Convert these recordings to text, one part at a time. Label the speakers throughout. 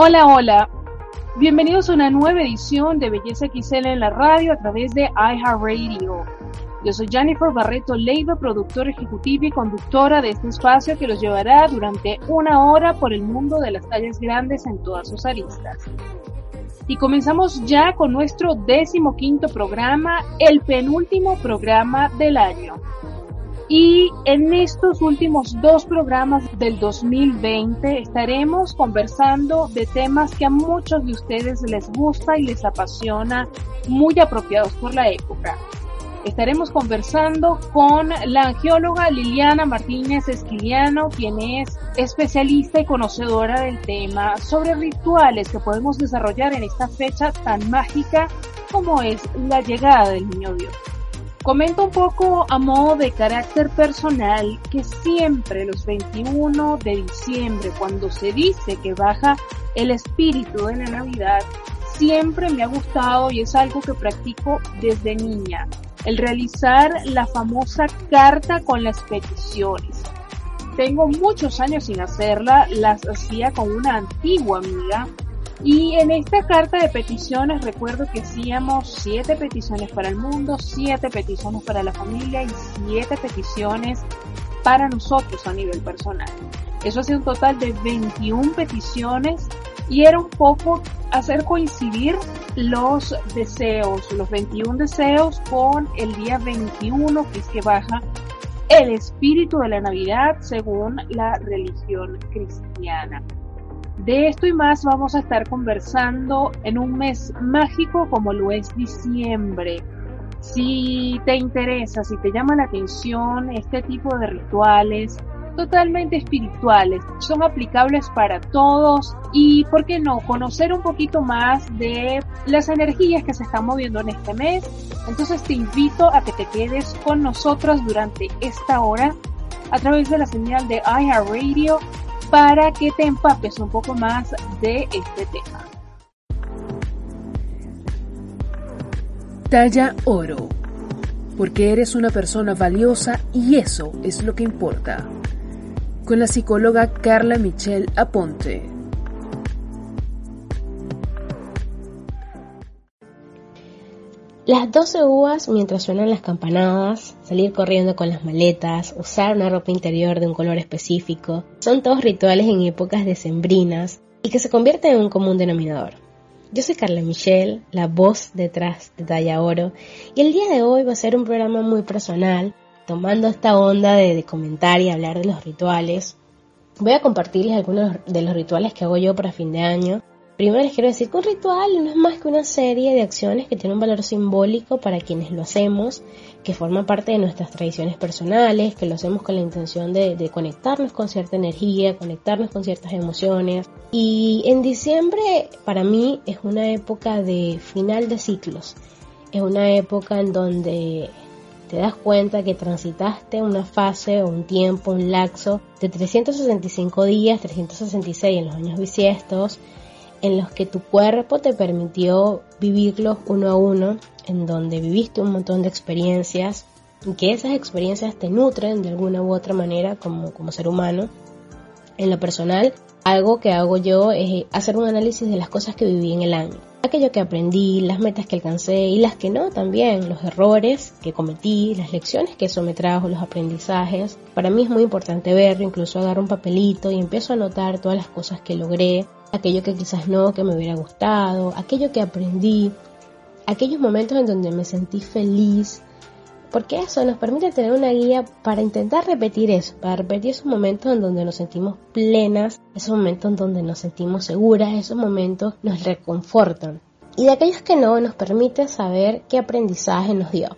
Speaker 1: Hola, hola. Bienvenidos a una nueva edición de Belleza XL en la radio a través de iHeartRadio. Yo soy Jennifer Barreto Leiva, productora ejecutiva y conductora de este espacio que los llevará durante una hora por el mundo de las tallas grandes en todas sus aristas. Y comenzamos ya con nuestro décimo quinto programa, el penúltimo programa del año. Y en estos últimos dos programas del 2020 estaremos conversando de temas que a muchos de ustedes les gusta y les apasiona, muy apropiados por la época. Estaremos conversando con la angióloga Liliana Martínez Esquiliano, quien es especialista y conocedora del tema sobre rituales que podemos desarrollar en esta fecha tan mágica como es la llegada del Niño Dios. Comento un poco a modo de carácter personal que siempre los 21 de diciembre, cuando se dice que baja el espíritu de la Navidad, siempre me ha gustado y es algo que practico desde niña, el realizar la famosa carta con las peticiones. Tengo muchos años sin hacerla, las hacía con una antigua amiga y en esta carta de peticiones recuerdo que hacíamos siete peticiones para el mundo, siete peticiones para la familia y siete peticiones para nosotros a nivel personal. Eso hace un total de 21 peticiones y era un poco hacer coincidir los deseos, los 21 deseos con el día 21 que es que baja el espíritu de la Navidad según la religión cristiana. De esto y más vamos a estar conversando en un mes mágico como lo es diciembre. Si te interesa, si te llama la atención este tipo de rituales totalmente espirituales, son aplicables para todos y, ¿por qué no?, conocer un poquito más de las energías que se están moviendo en este mes. Entonces te invito a que te quedes con nosotros durante esta hora a través de la señal de iHeartRadio para que te empapes un poco más de este tema. Talla oro, porque eres una persona valiosa y eso es lo que importa. Con la psicóloga Carla Michelle Aponte.
Speaker 2: Las 12 uvas mientras suenan las campanadas, salir corriendo con las maletas, usar una ropa interior de un color específico, son todos rituales en épocas decembrinas y que se convierten en un común denominador. Yo soy Carla Michelle, la voz detrás de Talla Oro, y el día de hoy va a ser un programa muy personal, tomando esta onda de, de comentar y hablar de los rituales. Voy a compartirles algunos de los rituales que hago yo para fin de año Primero les quiero decir que un ritual no es más que una serie de acciones que tienen un valor simbólico para quienes lo hacemos, que forma parte de nuestras tradiciones personales, que lo hacemos con la intención de, de conectarnos con cierta energía, conectarnos con ciertas emociones. Y en diciembre para mí es una época de final de ciclos, es una época en donde te das cuenta que transitaste una fase o un tiempo, un laxo de 365 días, 366 en los años bisiestos, en los que tu cuerpo te permitió vivirlos uno a uno, en donde viviste un montón de experiencias y que esas experiencias te nutren de alguna u otra manera como, como ser humano. En lo personal, Algo que hago yo es hacer un análisis de las cosas que viví en el año. Aquello que aprendí, las metas que alcancé y las que no también, los errores que cometí, las lecciones que eso me trajo, los aprendizajes. Para mí es muy importante verlo, incluso agarro un papelito y empiezo a anotar todas las cosas que logré, aquello que quizás no, que me hubiera gustado, aquello que aprendí, aquellos momentos en donde me sentí feliz, porque eso nos permite tener una guía para intentar repetir eso, para repetir esos momentos en donde nos sentimos plenas, esos momentos en donde nos sentimos seguras, esos momentos nos reconfortan. Y de aquellos que no, nos permite saber qué aprendizaje nos dio,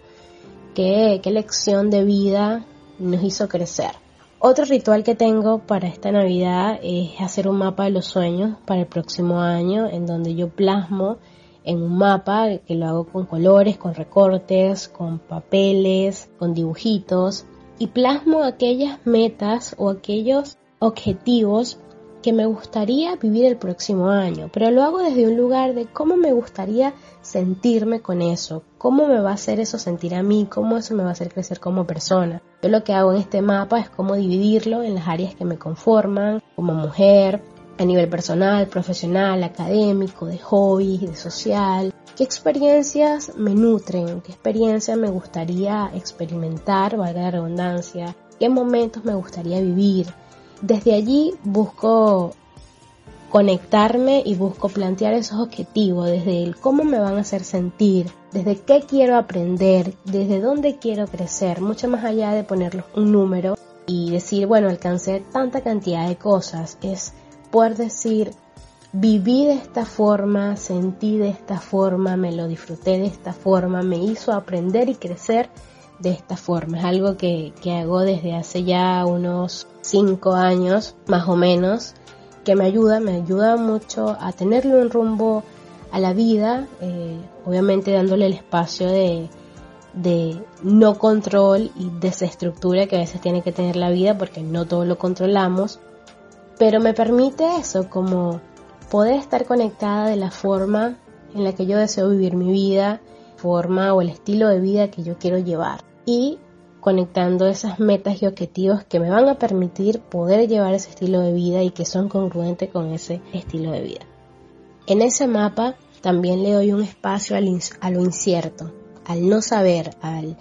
Speaker 2: qué, qué lección de vida nos hizo crecer. Otro ritual que tengo para esta Navidad es hacer un mapa de los sueños para el próximo año, en donde yo plasmo en un mapa que lo hago con colores, con recortes, con papeles, con dibujitos y plasmo aquellas metas o aquellos objetivos que me gustaría vivir el próximo año, pero lo hago desde un lugar de cómo me gustaría sentirme con eso, cómo me va a hacer eso sentir a mí, cómo eso me va a hacer crecer como persona. Yo lo que hago en este mapa es cómo dividirlo en las áreas que me conforman, como mujer, a nivel personal, profesional, académico, de hobby, de social. ¿Qué experiencias me nutren? ¿Qué experiencias me gustaría experimentar, valga la redundancia? ¿Qué momentos me gustaría vivir? Desde allí busco conectarme y busco plantear esos objetivos desde el cómo me van a hacer sentir, desde qué quiero aprender, desde dónde quiero crecer, mucho más allá de ponerlos un número y decir, bueno, alcancé tanta cantidad de cosas, es poder decir, viví de esta forma, sentí de esta forma, me lo disfruté de esta forma, me hizo aprender y crecer de esta forma. Es algo que, hago desde hace ya unos cinco años, más o menos, que me ayuda, me ayuda mucho a tenerle un rumbo a la vida, eh, obviamente dándole el espacio de, de no control y desestructura que a veces tiene que tener la vida porque no todo lo controlamos, pero me permite eso, como poder estar conectada de la forma en la que yo deseo vivir mi vida, forma o el estilo de vida que yo quiero llevar. Y conectando esas metas y objetivos que me van a permitir poder llevar ese estilo de vida y que son congruentes con ese estilo de vida. En ese mapa también le doy un espacio a lo incierto, al no saber, al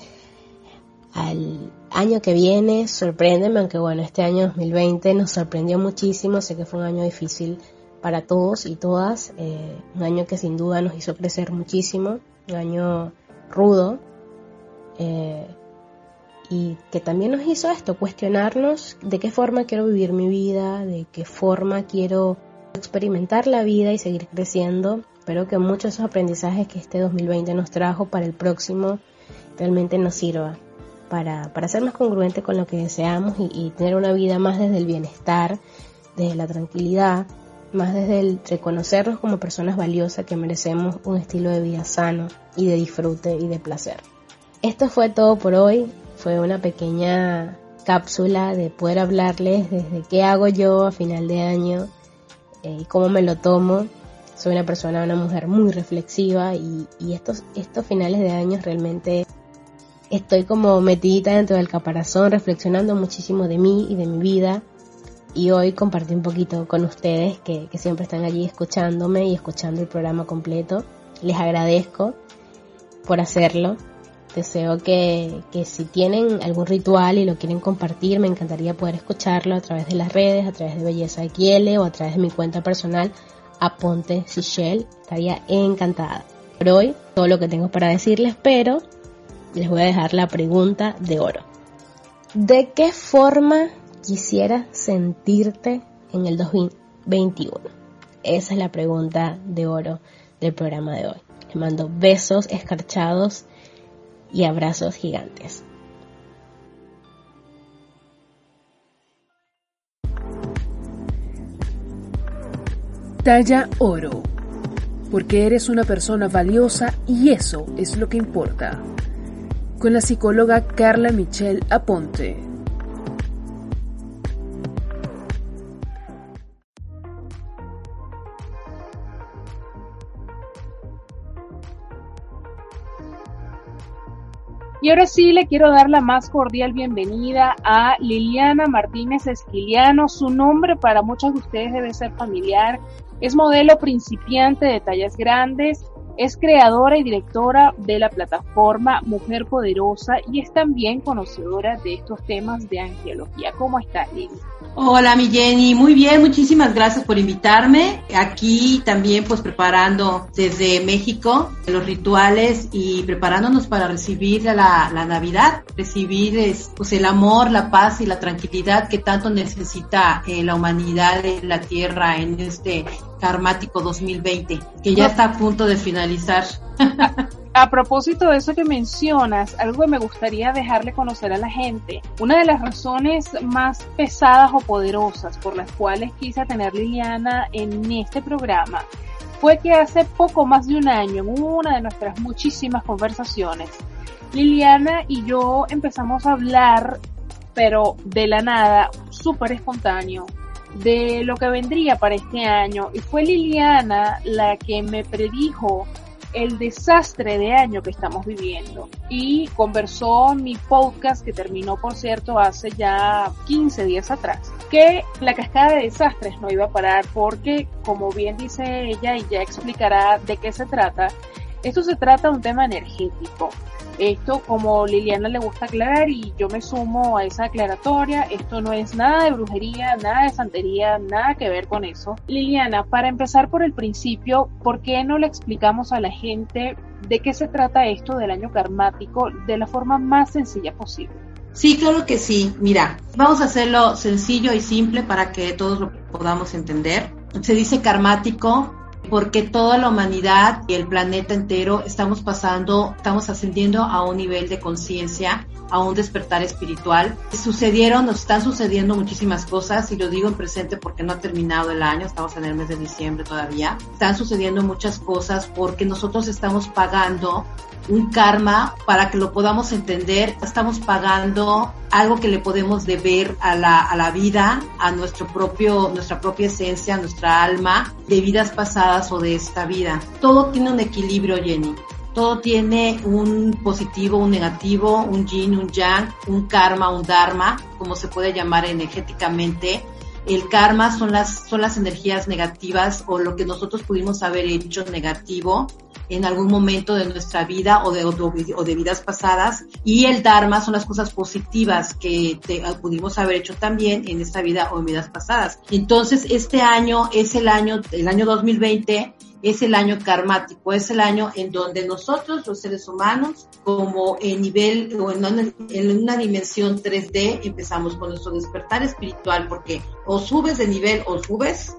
Speaker 2: al año que viene, sorpréndeme, aunque bueno, este año 2020 nos sorprendió muchísimo, sé que fue un año difícil para todos y todas, eh, un año que sin duda nos hizo crecer muchísimo, un año rudo, eh, y que también nos hizo esto, cuestionarnos de qué forma quiero vivir mi vida, de qué forma quiero experimentar la vida y seguir creciendo. Espero que muchos de esos aprendizajes que este 2020 nos trajo para el próximo realmente nos sirva para, para ser más congruente con lo que deseamos y, tener una vida más desde el bienestar, desde la tranquilidad, más desde el reconocernos como personas valiosas que merecemos un estilo de vida sano y de disfrute y de placer. Esto fue todo por hoy, fue una pequeña cápsula de poder hablarles desde qué hago yo a final de año eh, y cómo me lo tomo. Soy una persona, una mujer muy reflexiva y, estos, estos finales de año realmente estoy como metidita dentro del caparazón, reflexionando muchísimo de mí y de mi vida. Y hoy compartí un poquito con ustedes que, siempre están allí escuchándome y escuchando el programa completo. Les agradezco por hacerlo. Deseo que, que si tienen algún ritual y lo quieren compartir, me encantaría poder escucharlo a través de las redes, a través de Belleza XL o a través de mi cuenta personal, Aponte Sichel. Estaría encantada. Por hoy, todo lo que tengo para decirles, pero les voy a dejar la pregunta de oro. ¿De qué forma quisieras sentirte en el 2021? Esa es la pregunta de oro del programa de hoy. Les mando besos escarchados y abrazos gigantes.
Speaker 1: Talla oro, porque eres una persona valiosa y eso es lo que importa con la psicóloga Carla Michelle Aponte. Y ahora sí le quiero dar la más cordial bienvenida a Liliana Martínez Esquiliano. Su nombre para muchos de ustedes debe ser familiar. Es modelo principiante de tallas grandes, es creadora y directora de la plataforma Mujer Poderosa y es también conocedora de estos temas de angiología. ¿Cómo estás, Lili?
Speaker 3: Hola, mi Jenny. Muy bien, muchísimas gracias por invitarme. Aquí también, pues, preparando desde México los rituales y preparándonos para recibir la, Navidad, recibir pues, el amor, la paz y la tranquilidad que tanto necesita eh, la humanidad de la Tierra en este karmático 2020, que ya está a punto de finalizar.
Speaker 1: A propósito de eso que mencionas, algo que me gustaría dejarle conocer a la gente, una de las razones más pesadas o poderosas por las cuales quise tener Liliana en este programa fue que hace poco más de un año, en una de nuestras muchísimas conversaciones, Liliana y yo empezamos a hablar, pero de la nada, súper espontáneo, de lo que vendría para este año. Y fue Liliana la que me predijo el desastre de año que estamos viviendo y conversó mi podcast que terminó por cierto hace ya 15 días atrás que la cascada de desastres no iba a parar porque como bien dice ella y ya explicará de qué se trata esto se trata de un tema energético esto, como Liliana le gusta aclarar y yo me sumo a esa aclaratoria, esto no es nada de brujería, nada de santería, nada que ver con eso. Liliana, para empezar por el principio, ¿por qué no le explicamos a la gente de qué se trata esto del año karmático de la forma más sencilla posible?
Speaker 3: Sí, claro que sí. Mira, vamos a hacerlo sencillo y simple para que todos lo podamos entender. Se dice karmático porque toda la humanidad y el planeta entero estamos pasando, estamos ascendiendo a un nivel de conciencia, a un despertar espiritual. Sucedieron, nos están sucediendo muchísimas cosas y lo digo en presente porque no ha terminado el año, estamos en el mes de diciembre todavía. Están sucediendo muchas cosas porque nosotros estamos pagando un karma para que lo podamos entender. Estamos pagando algo que le podemos deber a la, a la vida, a nuestro propio, nuestra propia esencia, a nuestra alma, de vidas pasadas o de esta vida. Todo tiene un equilibrio, Jenny. Todo tiene un positivo, un negativo, un yin, un yang, un karma, un dharma, como se puede llamar energéticamente el karma son las, son las energías negativas o lo que nosotros pudimos haber hecho negativo en algún momento de nuestra vida o de, o de vidas pasadas. Y el Dharma son las cosas positivas que pudimos haber hecho también en esta vida o en vidas pasadas. Entonces, este año es el año, el año 2020 es el año karmático, es el año en donde nosotros, los seres humanos, como en nivel o en una, en una dimensión 3D, empezamos con nuestro despertar espiritual, porque o subes de nivel o subes,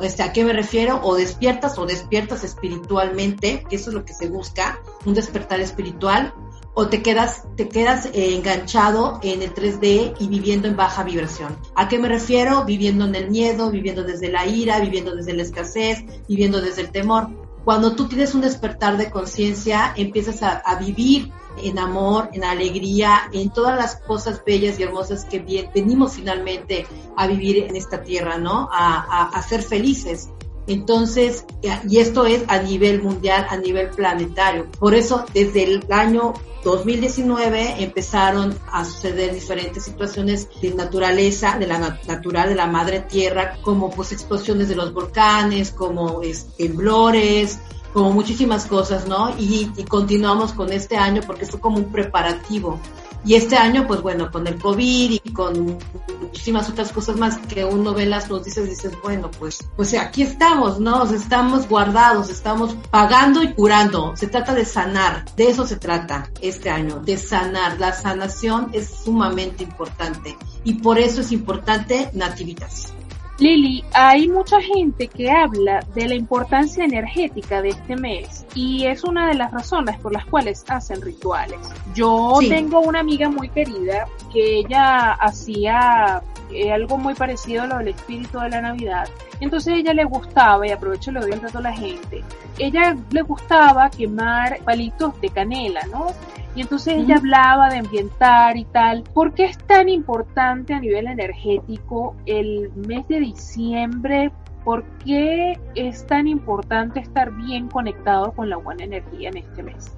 Speaker 3: este, ¿A qué me refiero? O despiertas o despiertas espiritualmente, que eso es lo que se busca, un despertar espiritual, o te quedas, te quedas eh, enganchado en el 3D y viviendo en baja vibración. ¿A qué me refiero? Viviendo en el miedo, viviendo desde la ira, viviendo desde la escasez, viviendo desde el temor. Cuando tú tienes un despertar de conciencia, empiezas a, vivir en amor, en alegría, en todas las cosas bellas y hermosas que venimos finalmente a vivir en esta tierra, ¿no? A, a ser felices. Entonces, y esto es a nivel mundial, a nivel planetario. Por eso, desde el año 2019 empezaron a suceder diferentes situaciones de naturaleza, de la natural, de la madre tierra, como pues explosiones de los volcanes, como temblores, como muchísimas cosas, ¿no? Y, y continuamos con este año porque fue como un preparativo y este año, pues bueno, con el COVID y con muchísimas otras cosas más que uno ve las noticias dices, bueno, pues, pues aquí estamos, ¿no? estamos guardados, estamos pagando y curando. Se trata de sanar, de eso se trata este año, de sanar. La sanación es sumamente importante y por eso es importante Nativitas.
Speaker 1: Lili, hay mucha gente que habla de la importancia energética de este mes y es una de las razones por las cuales hacen rituales. Yo tengo una amiga muy querida que ella hacía eh, algo muy parecido a lo del espíritu de la Navidad. Entonces a ella le gustaba, y aprovecho le doy el a la gente, ella le gustaba quemar palitos de canela, ¿no? Y entonces ella hablaba de ambientar y tal. ¿Por qué es tan importante a nivel energético el mes de diciembre? ¿Por qué es tan importante estar bien conectado con la buena energía en este mes?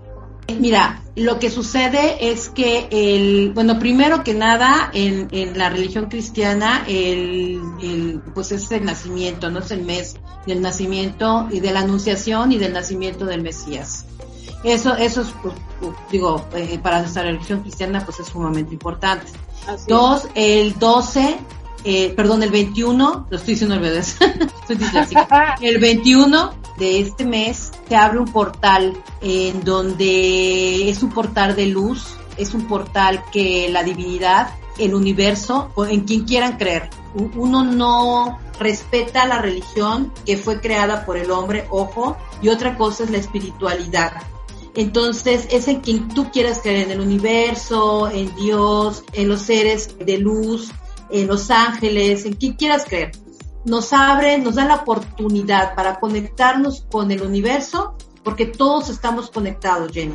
Speaker 3: Mira, lo que sucede es que el, bueno, primero que nada, en, en la religión cristiana, el, el, pues es el nacimiento, no es el mes del nacimiento y de la anunciación y del nacimiento del Mesías. Eso, eso es, pues, digo, eh, para nuestra religión cristiana, pues es sumamente importante. Dos, el 12 eh, perdón, el 21, lo estoy diciendo al revés, estoy el 21 de este mes se abre un portal en donde es un portal de luz, es un portal que la divinidad, el universo, o en quien quieran creer, uno no respeta la religión que fue creada por el hombre, ojo, y otra cosa es la espiritualidad. Entonces es en quien tú quieras creer, en el universo, en Dios, en los seres de luz, en los ángeles, en quien quieras creer nos abre, nos da la oportunidad para conectarnos con el universo, porque todos estamos conectados, Jenny.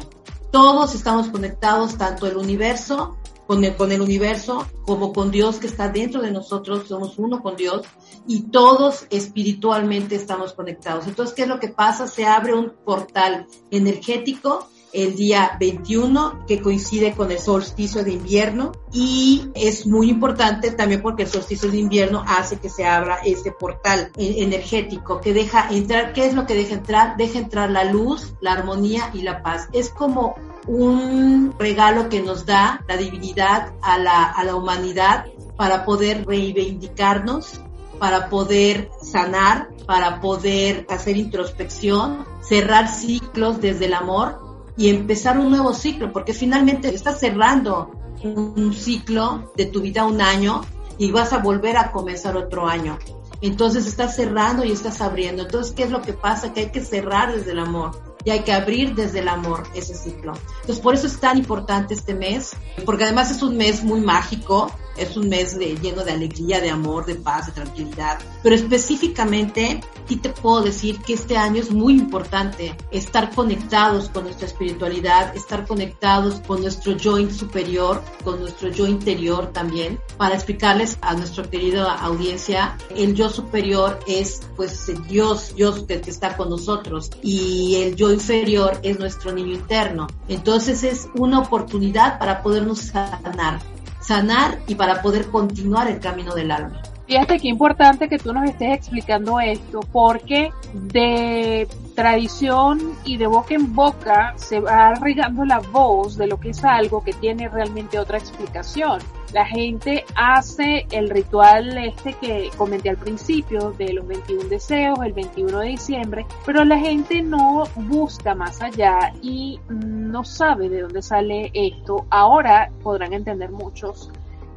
Speaker 3: Todos estamos conectados, tanto el universo, con el, universo, como con Dios que está dentro de nosotros, somos uno con Dios, y todos espiritualmente estamos conectados. Entonces, ¿qué es lo que pasa? Se abre un portal energético el día 21, que coincide con el solsticio de invierno y es muy importante también porque el solsticio de invierno hace que se abra ese portal e-, energético que deja entrar, ¿qué es lo que deja entrar? Deja entrar la luz, la armonía y la paz. Es como un regalo que nos da la divinidad a la, a la humanidad para poder reivindicarnos, para poder sanar, para poder hacer introspección, cerrar ciclos desde el amor y empezar un nuevo ciclo, porque finalmente estás cerrando un ciclo de tu vida un año y vas a volver a comenzar otro año. Entonces estás cerrando y estás abriendo. Entonces, ¿qué es lo que pasa? Que hay que cerrar desde el amor y hay que abrir desde el amor ese ciclo. Entonces, por eso es tan importante este mes, porque además es un mes muy mágico, es un mes lleno de alegría, de amor, de paz, de tranquilidad. Pero específicamente, sí te puedo decir que este año es muy importante estar conectados con nuestra espiritualidad, estar conectados con nuestro yo superior, con nuestro yo interior también, para explicarles a nuestra querida audiencia, el yo superior es pues Dios, Dios que, que está con nosotros y el yo inferior es nuestro niño interno. Entonces es una oportunidad para podernos sanar sanar y para poder continuar el camino del alma.
Speaker 1: Fíjate qué importante que tú nos estés explicando esto, porque de tradición y de boca en boca se va regando la voz de lo que es algo que tiene realmente otra explicación. La gente hace el ritual este que comenté al principio de los 21 deseos, el 21 de diciembre, pero la gente no busca más allá y no sabe de dónde sale esto. Ahora podrán entender muchos.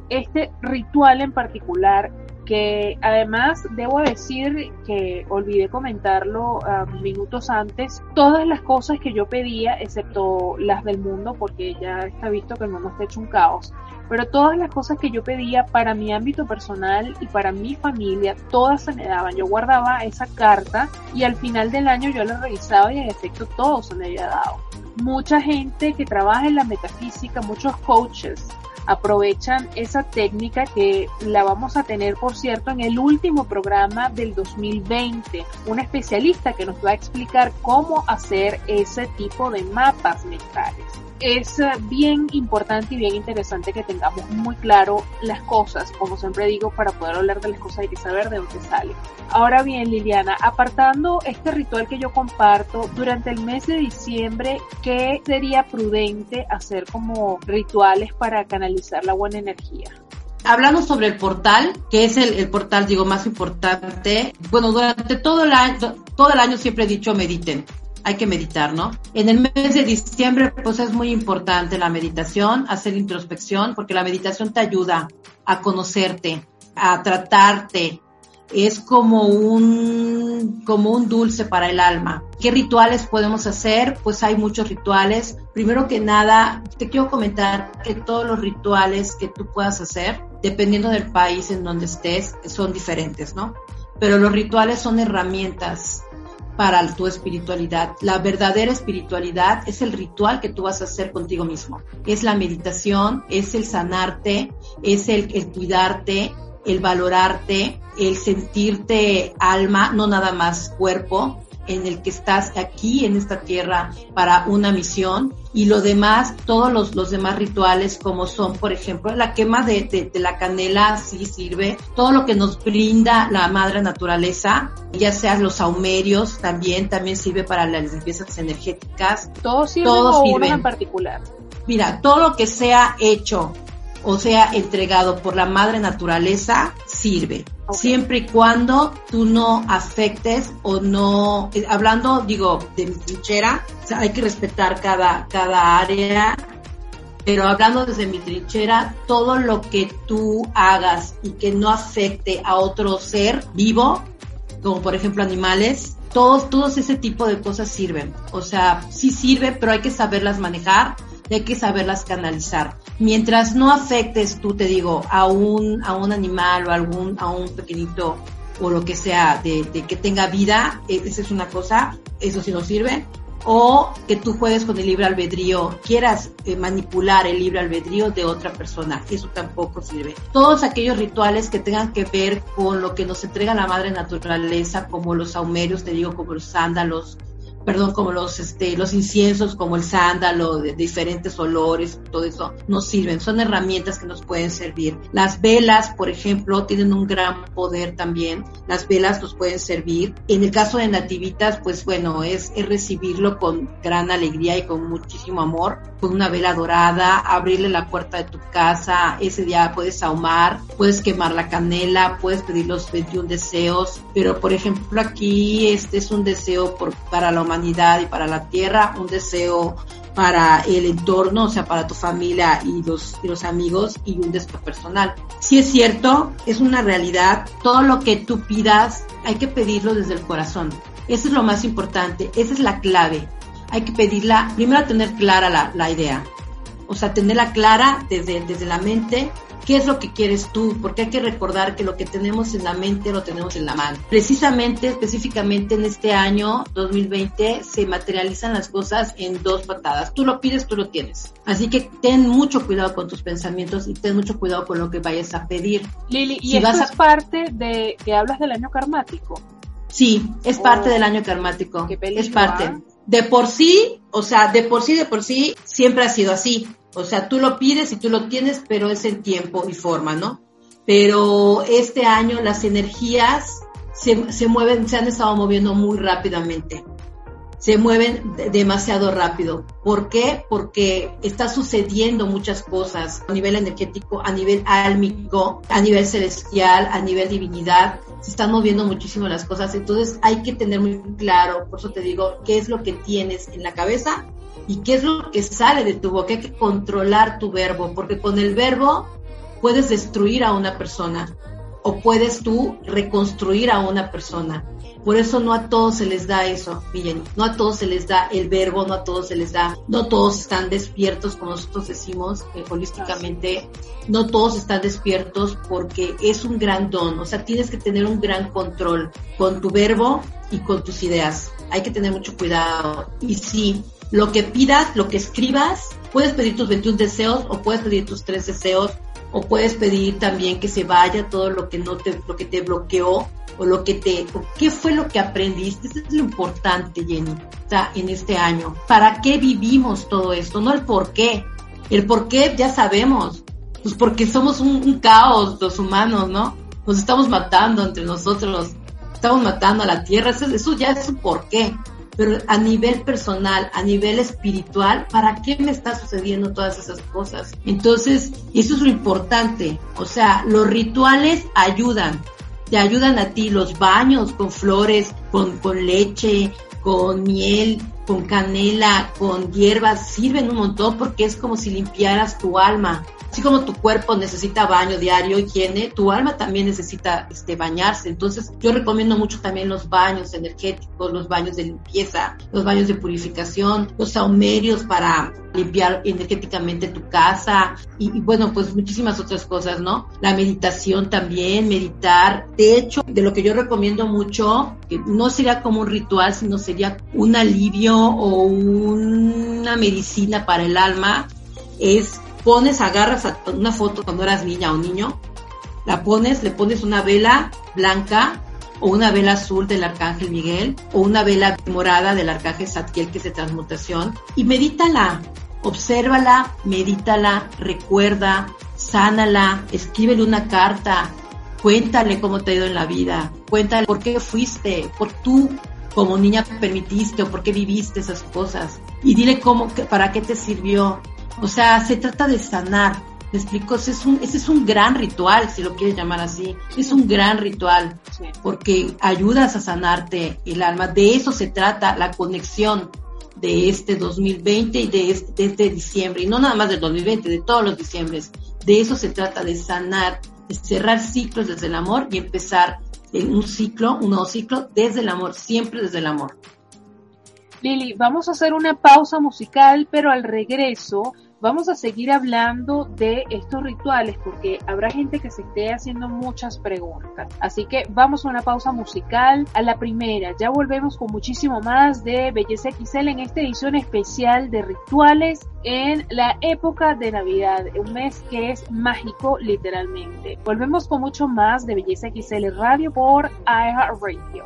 Speaker 1: Este ritual en particular que además debo decir que olvidé comentarlo ah, minutos antes, todas las cosas que yo pedía, excepto las del mundo, porque ya está visto que el mundo está hecho un caos, pero todas las cosas que yo pedía para mi ámbito personal y para mi familia, todas se me daban. Yo guardaba esa carta y al final del año yo la revisaba y en efecto todo se me había dado. Mucha gente que trabaja en la metafísica, muchos coaches, aprovechan esa técnica que la vamos a tener, por cierto, en el último programa del 2020. Un especialista que nos va a explicar cómo hacer ese tipo de mapas mentales es eh, bien importante y bien interesante que tengamos muy claro las cosas, como siempre digo, para poder hablar de las cosas hay que saber de dónde sale. Ahora bien, Liliana, apartando este ritual que yo comparto, durante el mes de diciembre, ¿qué sería prudente hacer como rituales para canalizar la buena energía?
Speaker 3: Hablamos sobre el portal, que es el, portal, digo, más importante. Bueno, durante todo el año, todo el año siempre he dicho mediten hay que meditar, ¿no? En el mes de diciembre, pues es muy importante la meditación, hacer introspección, porque la meditación te ayuda a conocerte, a tratarte. Es como un, como un dulce para el alma. ¿Qué rituales podemos hacer? Pues hay muchos rituales. Primero que nada, te quiero comentar que todos los rituales que tú puedas hacer, dependiendo del país en donde estés, son diferentes, ¿no? Pero los rituales son herramientas para tu espiritualidad. La verdadera espiritualidad es el ritual que tú vas a hacer contigo mismo. Es la meditación, es el sanarte, es el, cuidarte, el valorarte, el sentirte alma, no nada más cuerpo. En el que estás aquí en esta tierra para una misión y lo demás, todos los, los demás rituales como son, por ejemplo, la quema de, de, la canela sí sirve, todo lo que nos brinda la madre naturaleza, ya sean los saumerios también, también sirve para las limpiezas energéticas.
Speaker 1: ¿Todos sirven o sirven. en particular?
Speaker 3: Mira, todo lo que sea hecho o sea entregado por la madre naturaleza, sirve. Siempre y cuando tú no afectes o no, eh, hablando, digo, de mi trinchera, hay que respetar cada, cada área, pero hablando desde mi trinchera, todo lo que tú hagas y que no afecte a otro ser vivo, como por ejemplo animales, todos, todos ese tipo de cosas sirven. O sea, sí sirve, pero hay que saberlas manejar hay que saberlas canalizar. Mientras no afectes, tú te digo, a un, a un animal o algún, a un pequeñito o lo que sea de, que tenga vida, e, esa es una cosa, eso sí nos sirve. O que tú juegues con el libre albedrío, quieras eh, manipular el libre albedrío de otra persona, eso tampoco sirve. Todos aquellos rituales que tengan que ver con lo que nos entrega la madre naturaleza, como los saumerios, te digo, como los sándalos, perdón, como los, este, los inciensos, como el sándalo, de, diferentes olores, todo eso, nos sirven. Son herramientas que nos pueden servir. Las velas, por ejemplo, tienen un gran poder también. Las velas nos pueden servir. En el caso de nativitas, pues bueno, es, es recibirlo con gran alegría y con muchísimo amor, con una vela dorada, abrirle la puerta de tu casa. Ese día puedes ahumar, puedes quemar la canela, puedes pedir los 21 deseos. Pero, por ejemplo, aquí este es un deseo por, para la humanidad y para la tierra, un deseo para el entorno, o sea, para tu familia y los, y los amigos y un deseo personal. Si es cierto, es una realidad, todo lo que tú pidas hay que pedirlo desde el corazón. Eso es lo más importante, esa es la clave. Hay que pedirla, primero tener clara la, la idea, o sea, tenerla clara desde, desde la mente qué es lo que quieres tú, porque hay que recordar que lo que tenemos en la mente lo tenemos en la mano. Precisamente, específicamente en este año 2020, se materializan las cosas en dos patadas. Tú lo pides, tú lo tienes. Así que ten mucho cuidado con tus pensamientos y ten mucho cuidado con lo que vayas a pedir.
Speaker 1: Lili, ¿y eso es parte de que hablas del año karmático?
Speaker 3: Sí, es parte oh. del año karmático. es parte. ¿ah? De por sí, o sea, de por sí, de por sí, siempre ha sido así. O sea, tú lo pides y tú lo tienes, pero es en tiempo y forma, ¿no? Pero este año las energías se, se mueven, se han estado moviendo muy rápidamente. Se mueven demasiado rápido. ¿Por qué? Porque está sucediendo muchas cosas a nivel energético, a nivel álmico, a nivel celestial, a nivel divinidad. Se están moviendo muchísimo las cosas. Entonces hay que tener muy claro, por eso te digo, qué es lo que tienes en la cabeza y qué es lo que sale de tu boca. Hay que controlar tu verbo, porque con el verbo puedes destruir a una persona o puedes tú reconstruir a una persona. Por eso no a todos se les da eso, miren, no a todos se les da el verbo, no a todos se les da, no todos están despiertos, como nosotros decimos eh, holísticamente, no todos están despiertos porque es un gran don, o sea, tienes que tener un gran control con tu verbo y con tus ideas. Hay que tener mucho cuidado. Y sí, lo que pidas, lo que escribas, puedes pedir tus 21 deseos o puedes pedir tus tres deseos o puedes pedir también que se vaya todo lo que no te, lo que te bloqueó o lo que te, qué fue lo que aprendiste, eso es lo importante, Jenny, en este año. ¿Para qué vivimos todo esto? No el por qué. El por qué ya sabemos, pues porque somos un, caos los humanos, ¿no? Nos estamos matando entre nosotros, estamos matando a la tierra, eso, eso ya es un por qué pero a nivel personal, a nivel espiritual, ¿para qué me está sucediendo todas esas cosas? Entonces, eso es lo importante. O sea, los rituales ayudan, te ayudan a ti, los baños con flores, con, con leche, con miel, con canela, con hierbas, sirven un montón porque es como si limpiaras tu alma. Así como tu cuerpo necesita baño diario, higiene, tu alma también necesita este, bañarse. Entonces, yo recomiendo mucho también los baños energéticos, los baños de limpieza, los baños de purificación, los saumerios para limpiar energéticamente tu casa y, y, bueno, pues muchísimas otras cosas, ¿no? La meditación también, meditar. De hecho, de lo que yo recomiendo mucho, que no sería como un ritual, sino sería un alivio o una medicina para el alma, es pones, agarras una foto cuando eras niña o niño, la pones, le pones una vela blanca o una vela azul del Arcángel Miguel, o una vela morada del Arcángel Zadkiel, que es de transmutación, y medítala, obsérvala, medítala, recuerda, sánala, escríbele una carta, cuéntale cómo te ha ido en la vida, cuéntale por qué fuiste, por tú como niña permitiste o por qué viviste esas cosas y dile cómo, para qué te sirvió. O sea, se trata de sanar. ¿Me explico? Ese es, un, ese es un gran ritual, si lo quieres llamar así. Es un gran ritual porque ayudas a sanarte el alma. De eso se trata la conexión de este 2020 y de este, de este diciembre. Y no nada más del 2020, de todos los diciembres. De eso se trata, de sanar, de cerrar ciclos desde el amor y empezar en un ciclo, un nuevo ciclo desde el amor, siempre desde el amor.
Speaker 1: Lili, vamos a hacer una pausa musical, pero al regreso vamos a seguir hablando de estos rituales porque habrá gente que se esté haciendo muchas preguntas. Así que vamos a una pausa musical a la primera. Ya volvemos con muchísimo más de Belleza XL en esta edición especial de rituales en la época de Navidad, un mes que es mágico literalmente. Volvemos con mucho más de Belleza XL Radio por iHeartRadio.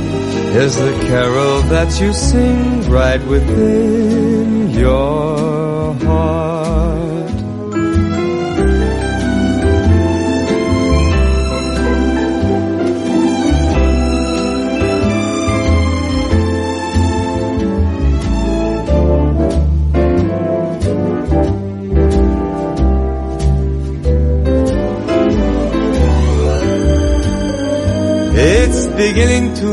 Speaker 4: is the carol that you sing right within your heart. It's beginning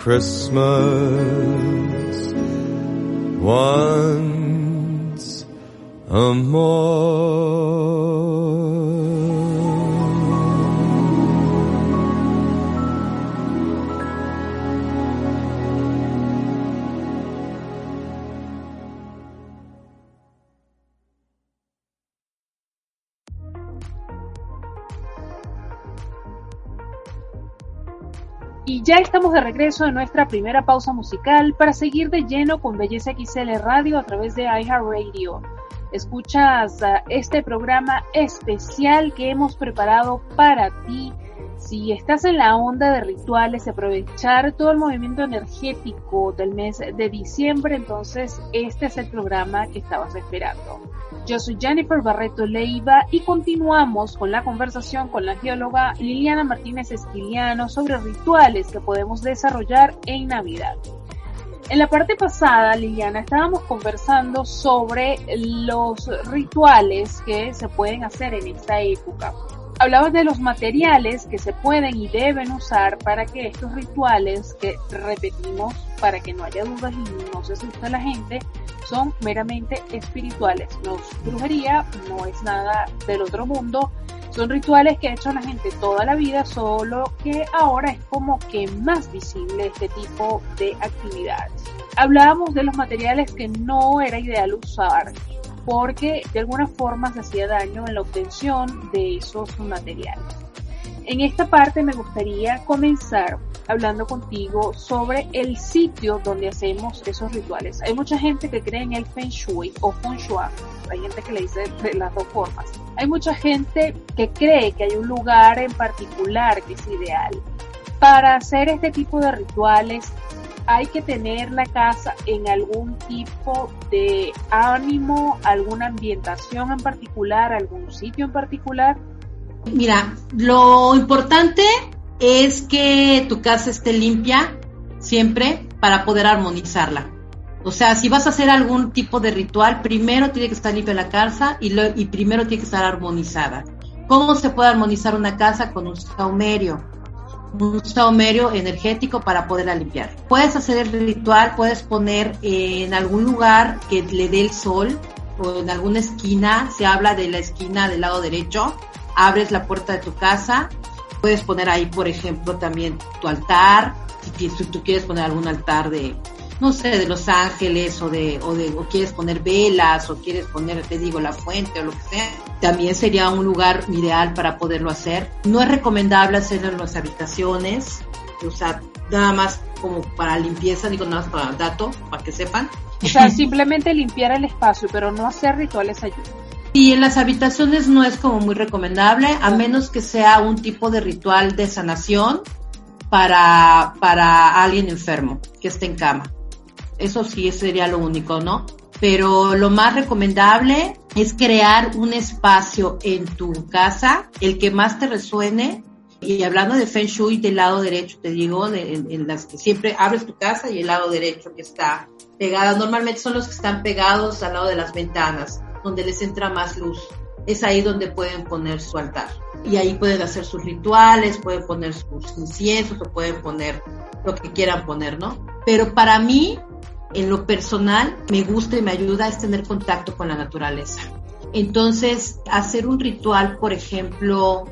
Speaker 4: Christmas once a
Speaker 1: Y ya estamos de regreso en nuestra primera pausa musical para seguir de lleno con Belleza XL Radio a través de iHeartRadio. Escuchas uh, este programa especial que hemos preparado para ti. Si estás en la onda de rituales, aprovechar todo el movimiento energético del mes de diciembre, entonces este es el programa que estabas esperando. Yo soy Jennifer Barreto Leiva y continuamos con la conversación con la geóloga Liliana Martínez Esquiliano sobre rituales que podemos desarrollar en Navidad. En la parte pasada, Liliana, estábamos conversando sobre los rituales que se pueden hacer en esta época. Hablabas de los materiales que se pueden y deben usar para que estos rituales, que repetimos para que no haya dudas y no se asuste la gente, son meramente espirituales. No es brujería, no es nada del otro mundo, son rituales que ha hecho la gente toda la vida, solo que ahora es como que más visible este tipo de actividades. Hablábamos de los materiales que no era ideal usar porque de alguna forma se hacía daño en la obtención de esos materiales. En esta parte me gustaría comenzar hablando contigo sobre el sitio donde hacemos esos rituales. Hay mucha gente que cree en el Feng Shui o Feng Shui. Hay gente que le dice de las dos formas. Hay mucha gente que cree que hay un lugar en particular que es ideal. Para hacer este tipo de rituales hay que tener la casa en algún tipo de ánimo, alguna ambientación en particular, algún sitio en particular.
Speaker 3: Mira, lo importante es que tu casa esté limpia siempre para poder armonizarla. O sea, si vas a hacer algún tipo de ritual, primero tiene que estar limpia la casa y, primero tiene que estar armonizada. ¿Cómo se puede armonizar una casa con un saumerio? Un saumerio energético para poderla limpiar. Puedes hacer el ritual, puedes poner en algún lugar que le dé el sol o en alguna esquina, se habla de la esquina del lado derecho, abres la puerta de tu casa, puedes poner ahí, por ejemplo, también tu altar, si, tú quieres poner algún altar de, no sé, de los ángeles o de, o de, o quieres poner velas o quieres poner, te digo, la fuente o lo que sea, también sería un lugar ideal para poderlo hacer. No es recomendable hacerlo en las habitaciones, o sea, nada más como para limpieza, digo nada más para dato, para que sepan.
Speaker 1: O sea, simplemente limpiar el espacio, pero no hacer rituales allí.
Speaker 3: Y en las habitaciones no es como muy recomendable, a menos que sea un tipo de ritual de sanación para, para alguien enfermo que esté en cama. Eso sí sería lo único, ¿no? Pero lo más recomendable es crear un espacio en tu casa, el que más te resuene. Y hablando de Feng Shui del lado derecho, te digo, que siempre abres tu casa y el lado derecho que está pegada, normalmente son los que están pegados al lado de las ventanas donde les entra más luz. Es ahí donde pueden poner su altar. Y ahí pueden hacer sus rituales, pueden poner sus inciensos o pueden poner lo que quieran poner, ¿no? Pero para mí, en lo personal, me gusta y me ayuda es tener contacto con la naturaleza. Entonces, hacer un ritual, por ejemplo,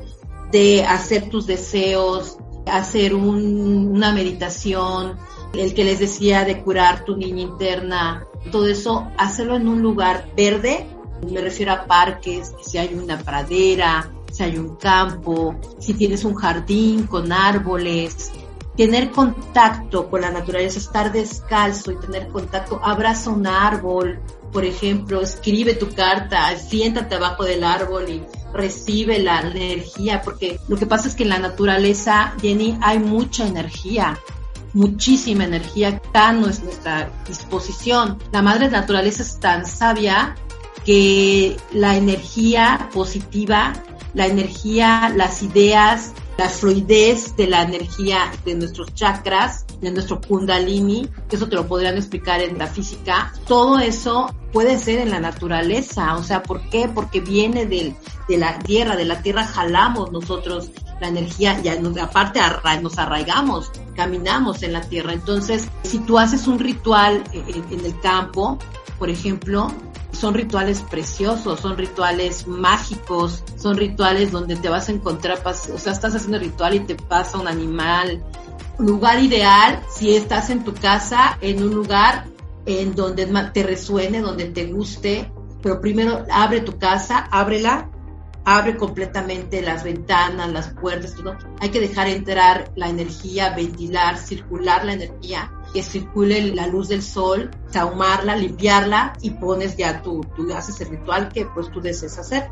Speaker 3: de hacer tus deseos, hacer una meditación, el que les decía de curar tu niña interna, todo eso, hacerlo en un lugar verde me refiero a parques, si hay una pradera, si hay un campo, si tienes un jardín con árboles, tener contacto con la naturaleza, estar descalzo y tener contacto, abraza un árbol, por ejemplo, escribe tu carta, siéntate abajo del árbol y recibe la energía, porque lo que pasa es que en la naturaleza, Jenny, hay mucha energía, muchísima energía está a nuestra disposición. La madre naturaleza es tan sabia que la energía positiva, la energía, las ideas, la fluidez de la energía de nuestros chakras, de nuestro kundalini, que eso te lo podrían explicar en la física, todo eso puede ser en la naturaleza, o sea, ¿por qué? Porque viene del, de la tierra, de la tierra jalamos nosotros la energía, ya aparte nos arraigamos, caminamos en la tierra, entonces si tú haces un ritual en el campo, por ejemplo, son rituales preciosos, son rituales mágicos, son rituales donde te vas a encontrar, o sea, estás haciendo ritual y te pasa un animal. Lugar ideal si estás en tu casa, en un lugar en donde te resuene, donde te guste, pero primero abre tu casa, ábrela, abre completamente las ventanas, las puertas, todo. Hay que dejar entrar la energía, ventilar, circular la energía que circule la luz del sol, sahumarla, limpiarla y pones ya tu, tú haces el ritual que pues tú desees hacer.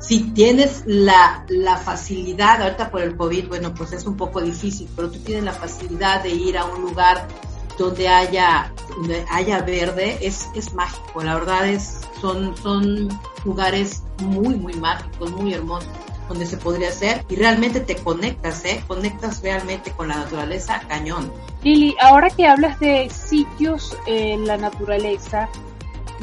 Speaker 3: Si tienes la, la facilidad, ahorita por el COVID, bueno, pues es un poco difícil, pero tú tienes la facilidad de ir a un lugar donde haya, donde haya verde, es, es mágico, la verdad es, son, son lugares muy, muy mágicos, muy hermosos donde se podría hacer y realmente te conectas, ¿eh? Conectas realmente con la naturaleza cañón.
Speaker 1: Lili, ahora que hablas de sitios en la naturaleza,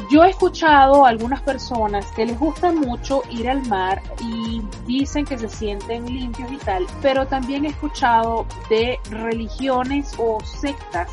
Speaker 1: yo he escuchado a algunas personas que les gusta mucho ir al mar y dicen que se sienten limpios y tal, pero también he escuchado de religiones o sectas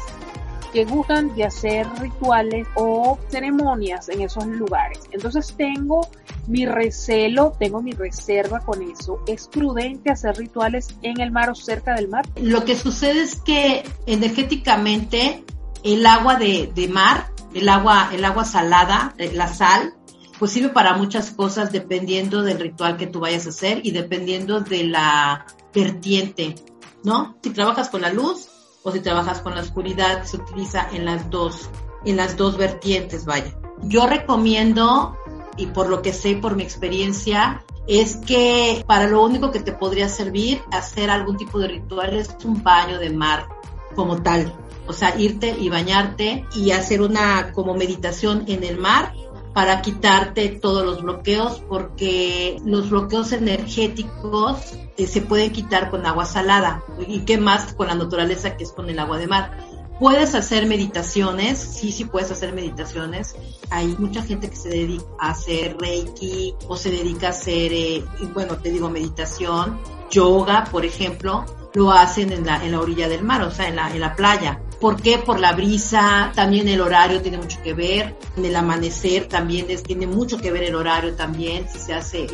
Speaker 1: que gustan de hacer rituales o ceremonias en esos lugares. Entonces tengo mi recelo, tengo mi reserva con eso. ¿Es prudente hacer rituales en el mar o cerca del mar?
Speaker 3: Lo que sucede es que energéticamente el agua de, de mar, el agua, el agua salada, eh, la sal, pues sirve para muchas cosas dependiendo del ritual que tú vayas a hacer y dependiendo de la vertiente, ¿no? Si trabajas con la luz, o si trabajas con la oscuridad, se utiliza en las dos, en las dos vertientes, vaya. Yo recomiendo, y por lo que sé, por mi experiencia, es que para lo único que te podría servir hacer algún tipo de ritual es un baño de mar como tal. O sea, irte y bañarte y hacer una como meditación en el mar para quitarte todos los bloqueos porque los bloqueos energéticos eh, se pueden quitar con agua salada y qué más con la naturaleza que es con el agua de mar. Puedes hacer meditaciones, sí, sí puedes hacer meditaciones. Hay mucha gente que se dedica a hacer reiki o se dedica a hacer, eh, bueno, te digo, meditación, yoga, por ejemplo, lo hacen en la, en la orilla del mar, o sea, en la, en la playa. ¿Por qué? Por la brisa, también el horario tiene mucho que ver, en el amanecer también tiene mucho que ver el horario también, si se hace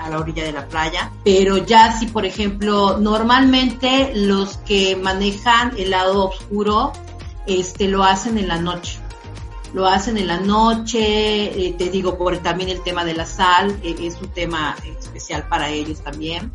Speaker 3: a la orilla de la playa. Pero ya si, por ejemplo, normalmente los que manejan el lado oscuro, este, lo hacen en la noche. Lo hacen en la noche, eh, te digo, por también el tema de la sal, eh, es un tema especial para ellos también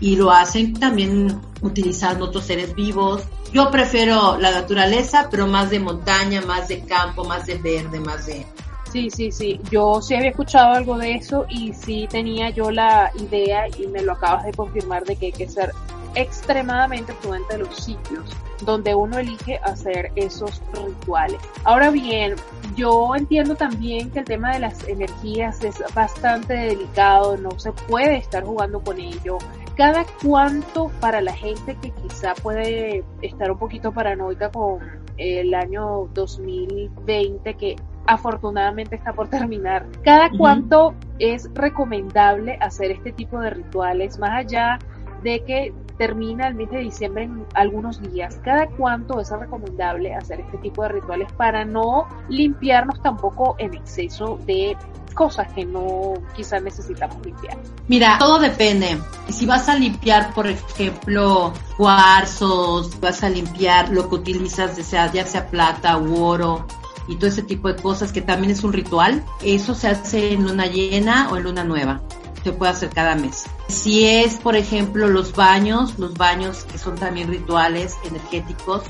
Speaker 3: y lo hacen también utilizando otros seres vivos. Yo prefiero la naturaleza, pero más de montaña, más de campo, más de verde, más de...
Speaker 1: Sí, sí, sí. Yo sí había escuchado algo de eso y sí tenía yo la idea y me lo acabas de confirmar de que hay que ser extremadamente prudente de los sitios donde uno elige hacer esos rituales. Ahora bien, yo entiendo también que el tema de las energías es bastante delicado, no se puede estar jugando con ello cada cuánto para la gente que quizá puede estar un poquito paranoica con el año 2020 que afortunadamente está por terminar, cada cuánto es recomendable hacer este tipo de rituales más allá de que termina el mes de diciembre en algunos días. ¿Cada cuánto es recomendable hacer este tipo de rituales para no limpiarnos tampoco en exceso de cosas que no quizás necesitamos limpiar.
Speaker 3: Mira, todo depende. Si vas a limpiar, por ejemplo, cuarzos, vas a limpiar lo que utilizas, ya sea plata u oro, y todo ese tipo de cosas que también es un ritual, eso se hace en luna llena o en luna nueva. Se puede hacer cada mes. Si es, por ejemplo, los baños, los baños que son también rituales energéticos,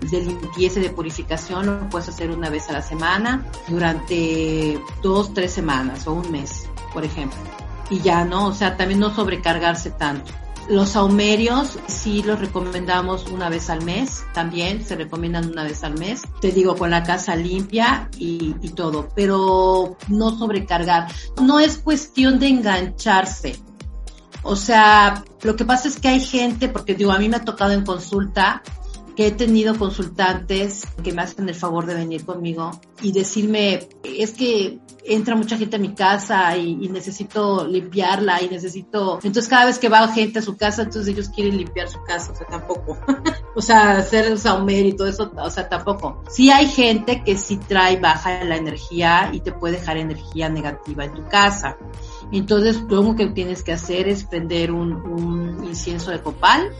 Speaker 3: de limpieza y de purificación lo puedes hacer una vez a la semana durante dos, tres semanas o un mes, por ejemplo. Y ya no, o sea, también no sobrecargarse tanto. Los saumerios sí los recomendamos una vez al mes, también se recomiendan una vez al mes. Te digo, con la casa limpia y, y todo, pero no sobrecargar. No es cuestión de engancharse. O sea, lo que pasa es que hay gente, porque digo, a mí me ha tocado en consulta que he tenido consultantes que me hacen el favor de venir conmigo y decirme, es que entra mucha gente a mi casa y, necesito limpiarla y necesito, entonces cada vez que va gente a su casa, entonces ellos quieren limpiar su casa, o sea, tampoco. o sea, hacer el saumer y todo eso, o sea, tampoco. Sí hay gente que sí trae baja la energía y te puede dejar energía negativa en tu casa. Entonces, lo único que tienes que hacer es prender un, un incienso de copal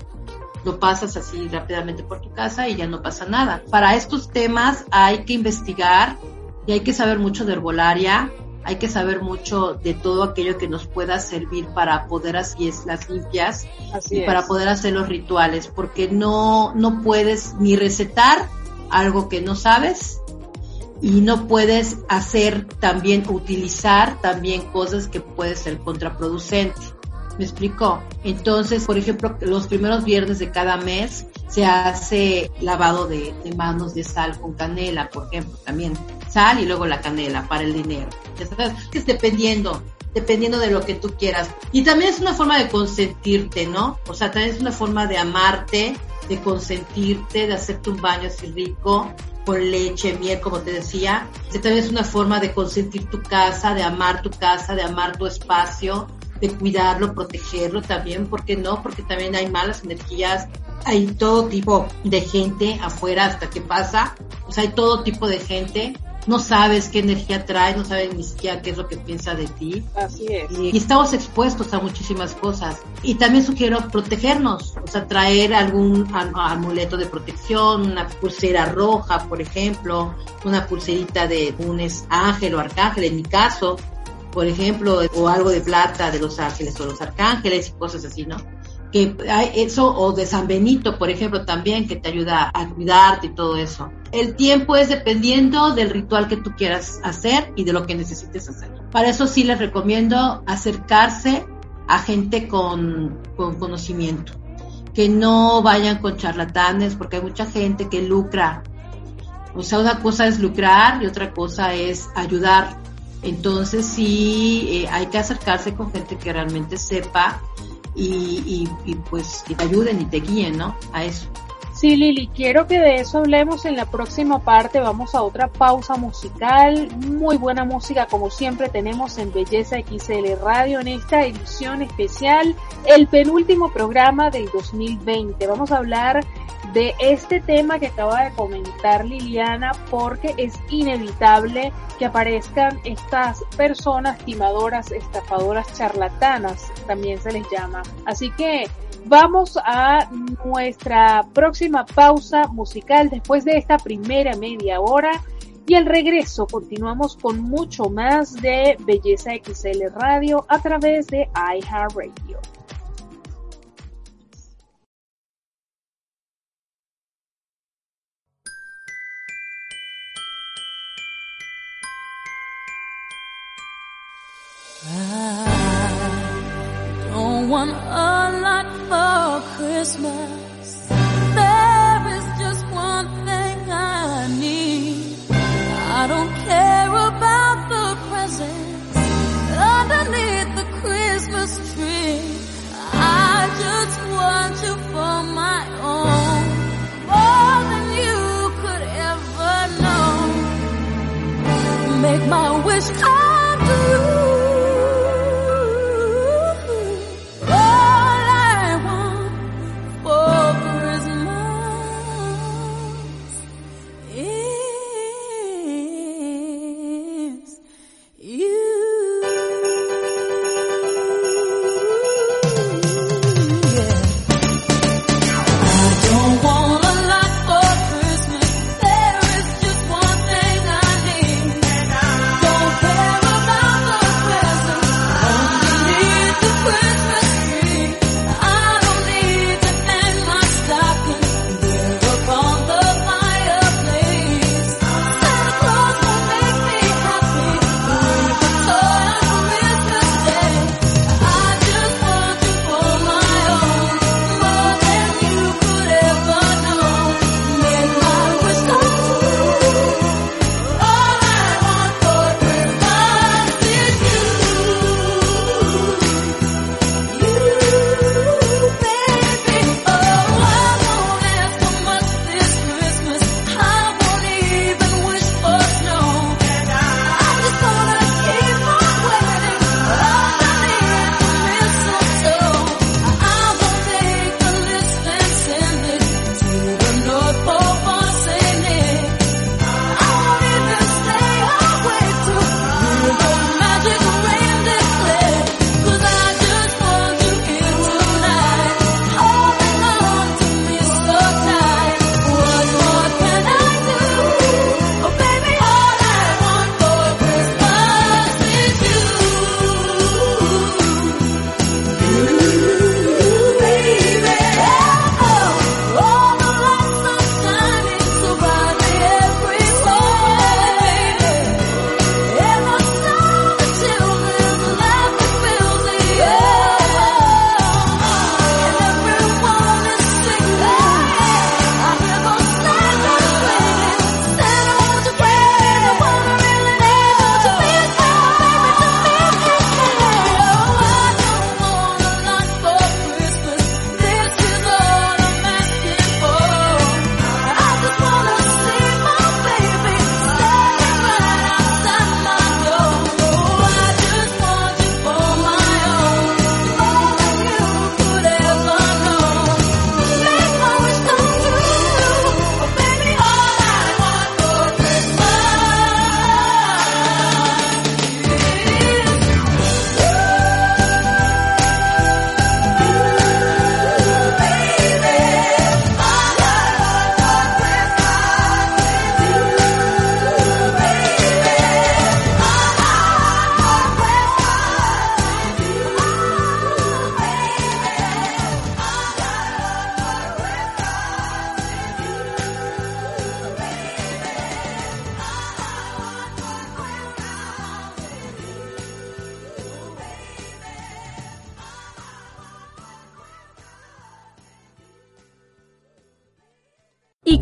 Speaker 3: lo pasas así rápidamente por tu casa y ya no pasa nada. Para estos temas hay que investigar y hay que saber mucho de herbolaria, hay que saber mucho de todo aquello que nos pueda servir para poder hacer las limpias y para poder hacer los rituales, porque no, no puedes ni recetar algo que no sabes y no puedes hacer también, utilizar también cosas que pueden ser contraproducente. ¿Me explicó? Entonces, por ejemplo, los primeros viernes de cada mes se hace lavado de, manos de sal con canela, por ejemplo, también sal y luego la canela para el dinero. Es dependiendo, dependiendo de lo que tú quieras. Y también es una forma de consentirte, ¿no? O sea, también es una forma de amarte, de consentirte, de hacerte un baño así rico, con leche, miel, como te decía. También es una forma de consentir tu casa, de amar tu casa, de amar tu espacio, de cuidarlo, protegerlo también, ¿por qué no? Porque también hay malas energías, hay todo tipo de gente afuera hasta que pasa, o sea, hay todo tipo de gente, no sabes qué energía trae, no sabes ni siquiera qué es lo que piensa de ti.
Speaker 1: Así es.
Speaker 3: Y, estamos expuestos a muchísimas cosas. Y también sugiero protegernos, o sea, traer algún amuleto de protección, una pulsera roja, por ejemplo, una pulserita de un ángel o arcángel, en mi caso, por ejemplo, o algo de plata de los ángeles o los arcángeles y cosas así, ¿no? Que hay eso, o de San Benito, por ejemplo, también, que te ayuda a cuidarte y todo eso. El tiempo es dependiendo del ritual que tú quieras hacer y de lo que necesites hacer. Para eso sí les recomiendo acercarse a gente con, con conocimiento, que no vayan con charlatanes, porque hay mucha gente que lucra. O sea, una cosa es lucrar y otra cosa es ayudar entonces sí eh, hay que acercarse con gente que realmente sepa y, y, pues que te ayuden y te guíen, ¿no? A eso.
Speaker 1: Sí, Lili, quiero que de eso hablemos en la próxima parte. Vamos a otra pausa musical. Muy buena música, como siempre, tenemos en Belleza XL Radio en esta edición especial, el penúltimo programa del 2020. Vamos a hablar de este tema que acaba de comentar Liliana porque es inevitable que aparezcan estas personas timadoras, estafadoras, charlatanas, también se les llama. Así que vamos a nuestra próxima pausa musical después de esta primera media hora. Y al regreso continuamos con mucho más de Belleza XL Radio a través de iHeartRadio.
Speaker 5: Want a lot for Christmas. There is just one thing I need. I don't care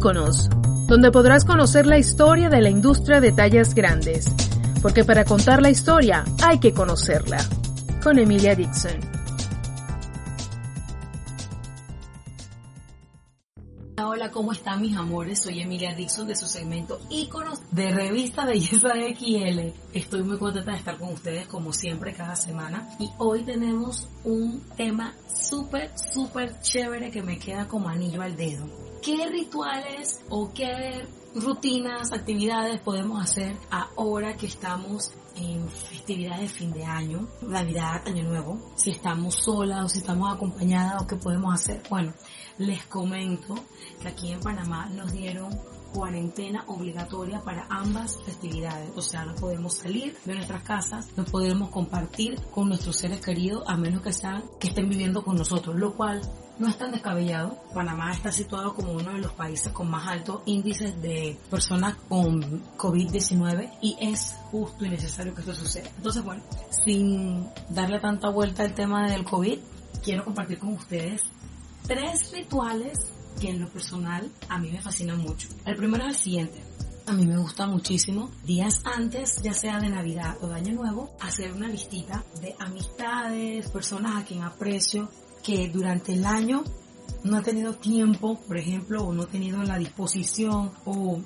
Speaker 1: Íconos, donde podrás conocer la historia de la industria de tallas grandes, porque para contar la historia hay que conocerla. Con Emilia Dixon.
Speaker 6: Hola, ¿cómo están mis amores? Soy Emilia Dixon de su segmento Íconos de Revista Belleza XL. Estoy muy contenta de estar con ustedes como siempre cada semana y hoy tenemos un tema súper, súper chévere que me queda como anillo al dedo. ¿Qué rituales o qué rutinas, actividades podemos hacer ahora que estamos en festividades de fin de año, Navidad, Año Nuevo? Si estamos solas o si estamos acompañadas o qué podemos hacer. Bueno, les comento que aquí en Panamá nos dieron cuarentena obligatoria para ambas festividades. O sea, no podemos salir de nuestras casas, no podemos compartir con nuestros seres queridos a menos que, sean, que estén viviendo con nosotros, lo cual no es tan descabellado. Panamá está situado como uno de los países con más altos índices de personas con COVID-19 y es justo y necesario que esto suceda. Entonces, bueno, sin darle tanta vuelta al tema del COVID, quiero compartir con ustedes tres rituales que en lo personal a mí me fascinan mucho. El primero es el siguiente. A mí me gusta muchísimo, días antes, ya sea de Navidad o de Año Nuevo, hacer una listita de amistades, personas a quien aprecio, que durante el año no he tenido tiempo, por ejemplo, o no he tenido la disposición o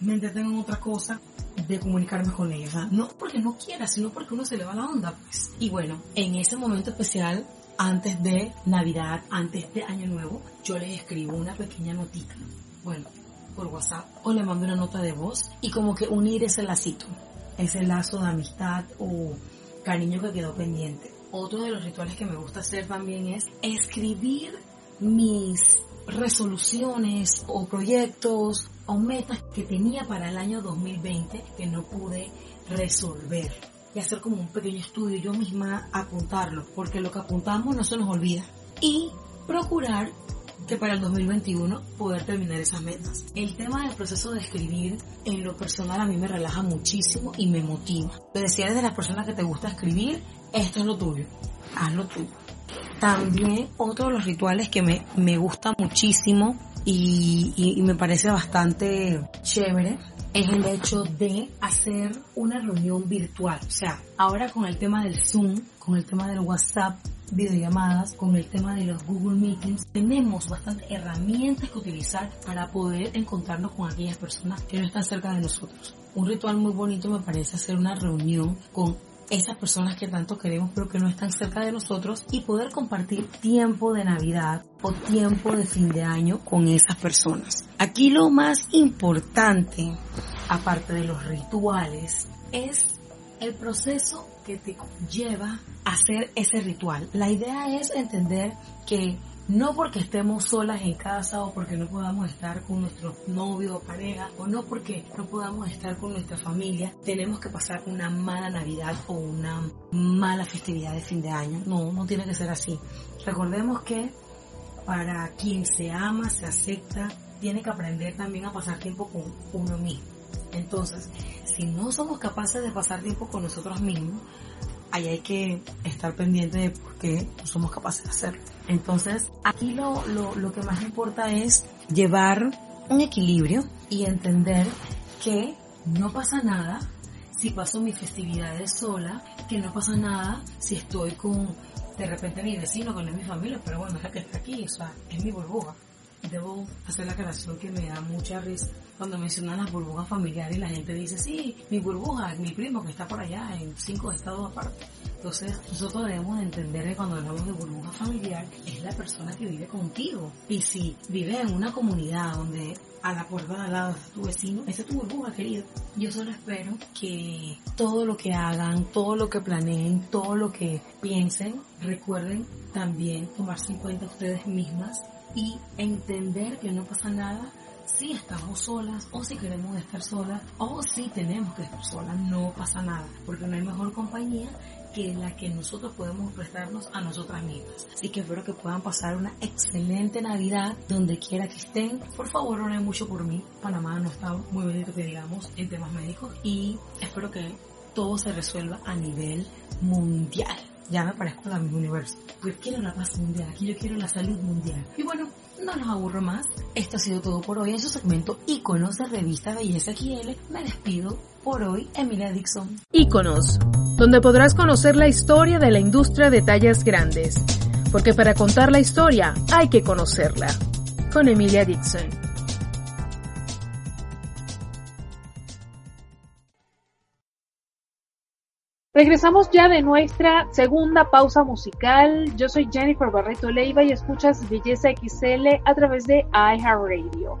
Speaker 6: me entretengo en otra cosa de comunicarme con ellos. no porque no quiera, sino porque uno se le va la onda, pues. Y bueno, en ese momento especial antes de Navidad, antes de Año Nuevo, yo les escribo una pequeña notita, bueno, por WhatsApp, o le mando una nota de voz y como que unir ese lacito, ese lazo de amistad o cariño que quedó pendiente. Otro de los rituales que me gusta hacer también es escribir mis resoluciones o proyectos o metas que tenía para el año 2020 que no pude resolver y hacer como un pequeño estudio yo misma apuntarlo, porque lo que apuntamos no se nos olvida. Y procurar que para el 2021 poder terminar esas metas. El tema del proceso de escribir en lo personal a mí me relaja muchísimo y me motiva. Te decía desde las personas que te gusta escribir, esto es lo tuyo, hazlo tuyo. También otro de los rituales que me, me gusta muchísimo y, y me parece bastante chévere es el hecho de hacer una reunión virtual. O sea, ahora con el tema del Zoom, con el tema del WhatsApp, videollamadas, con el tema de los Google Meetings, tenemos bastantes herramientas que utilizar para poder encontrarnos con aquellas personas que no están cerca de nosotros. Un ritual muy bonito me parece hacer una reunión con esas personas que tanto queremos pero que no están cerca de nosotros y poder compartir tiempo de Navidad o tiempo de fin de año con esas personas. Aquí lo más importante, aparte de los rituales, es el proceso que te lleva a hacer ese ritual. La idea es entender que no porque estemos solas en casa o porque no podamos estar con nuestro novio o pareja o no porque no podamos estar con nuestra familia, tenemos que pasar una mala Navidad o una mala festividad de fin de año. No, no tiene que ser así. Recordemos que para quien se ama, se acepta, tiene que aprender también a pasar tiempo con uno mismo. Entonces, si no somos capaces de pasar tiempo con nosotros mismos, ahí hay que estar pendiente de por qué no somos capaces de hacerlo. Entonces, aquí lo, lo, lo que más importa es llevar un equilibrio y entender que no pasa nada si paso mis festividades sola, que no pasa nada si estoy con de repente mi vecino, con mi familia, pero bueno, es la que está aquí, o sea, es mi burbuja. Debo hacer la aclaración que me da mucha risa cuando mencionan las burbujas familiares y la gente dice, sí, mi burbuja, mi primo que está por allá en cinco estados aparte. Entonces, nosotros debemos entender que cuando hablamos de burbuja familiar, es la persona que vive contigo. Y si vive en una comunidad donde a la puerta de al lado está tu vecino, esa es tu burbuja, querido. Yo solo espero que todo lo que hagan, todo lo que planeen, todo lo que piensen, recuerden también tomarse en cuenta ustedes mismas y entender que no pasa nada si estamos solas o si queremos estar solas o si tenemos que estar solas, no pasa nada, porque no hay mejor compañía que la que nosotros podemos prestarnos a nosotras mismas. Así que espero que puedan pasar una excelente Navidad donde quiera que estén. Por favor, oren mucho por mí. Panamá no está muy bonito que digamos en temas médicos y espero que todo se resuelva a nivel mundial. Ya me parezco a misma universo. Pues quiero la paz mundial, aquí yo quiero la salud mundial. Y bueno, no los aburro más. Esto ha sido todo por hoy en su segmento Iconos de Revista Belleza XL. Me despido por hoy, Emilia Dixon.
Speaker 1: Iconos, donde podrás conocer la historia de la industria de tallas grandes. Porque para contar la historia hay que conocerla. Con Emilia Dixon. Regresamos ya de nuestra segunda pausa musical. Yo soy Jennifer Barreto Leiva y escuchas Belleza XL a través de iHeartRadio.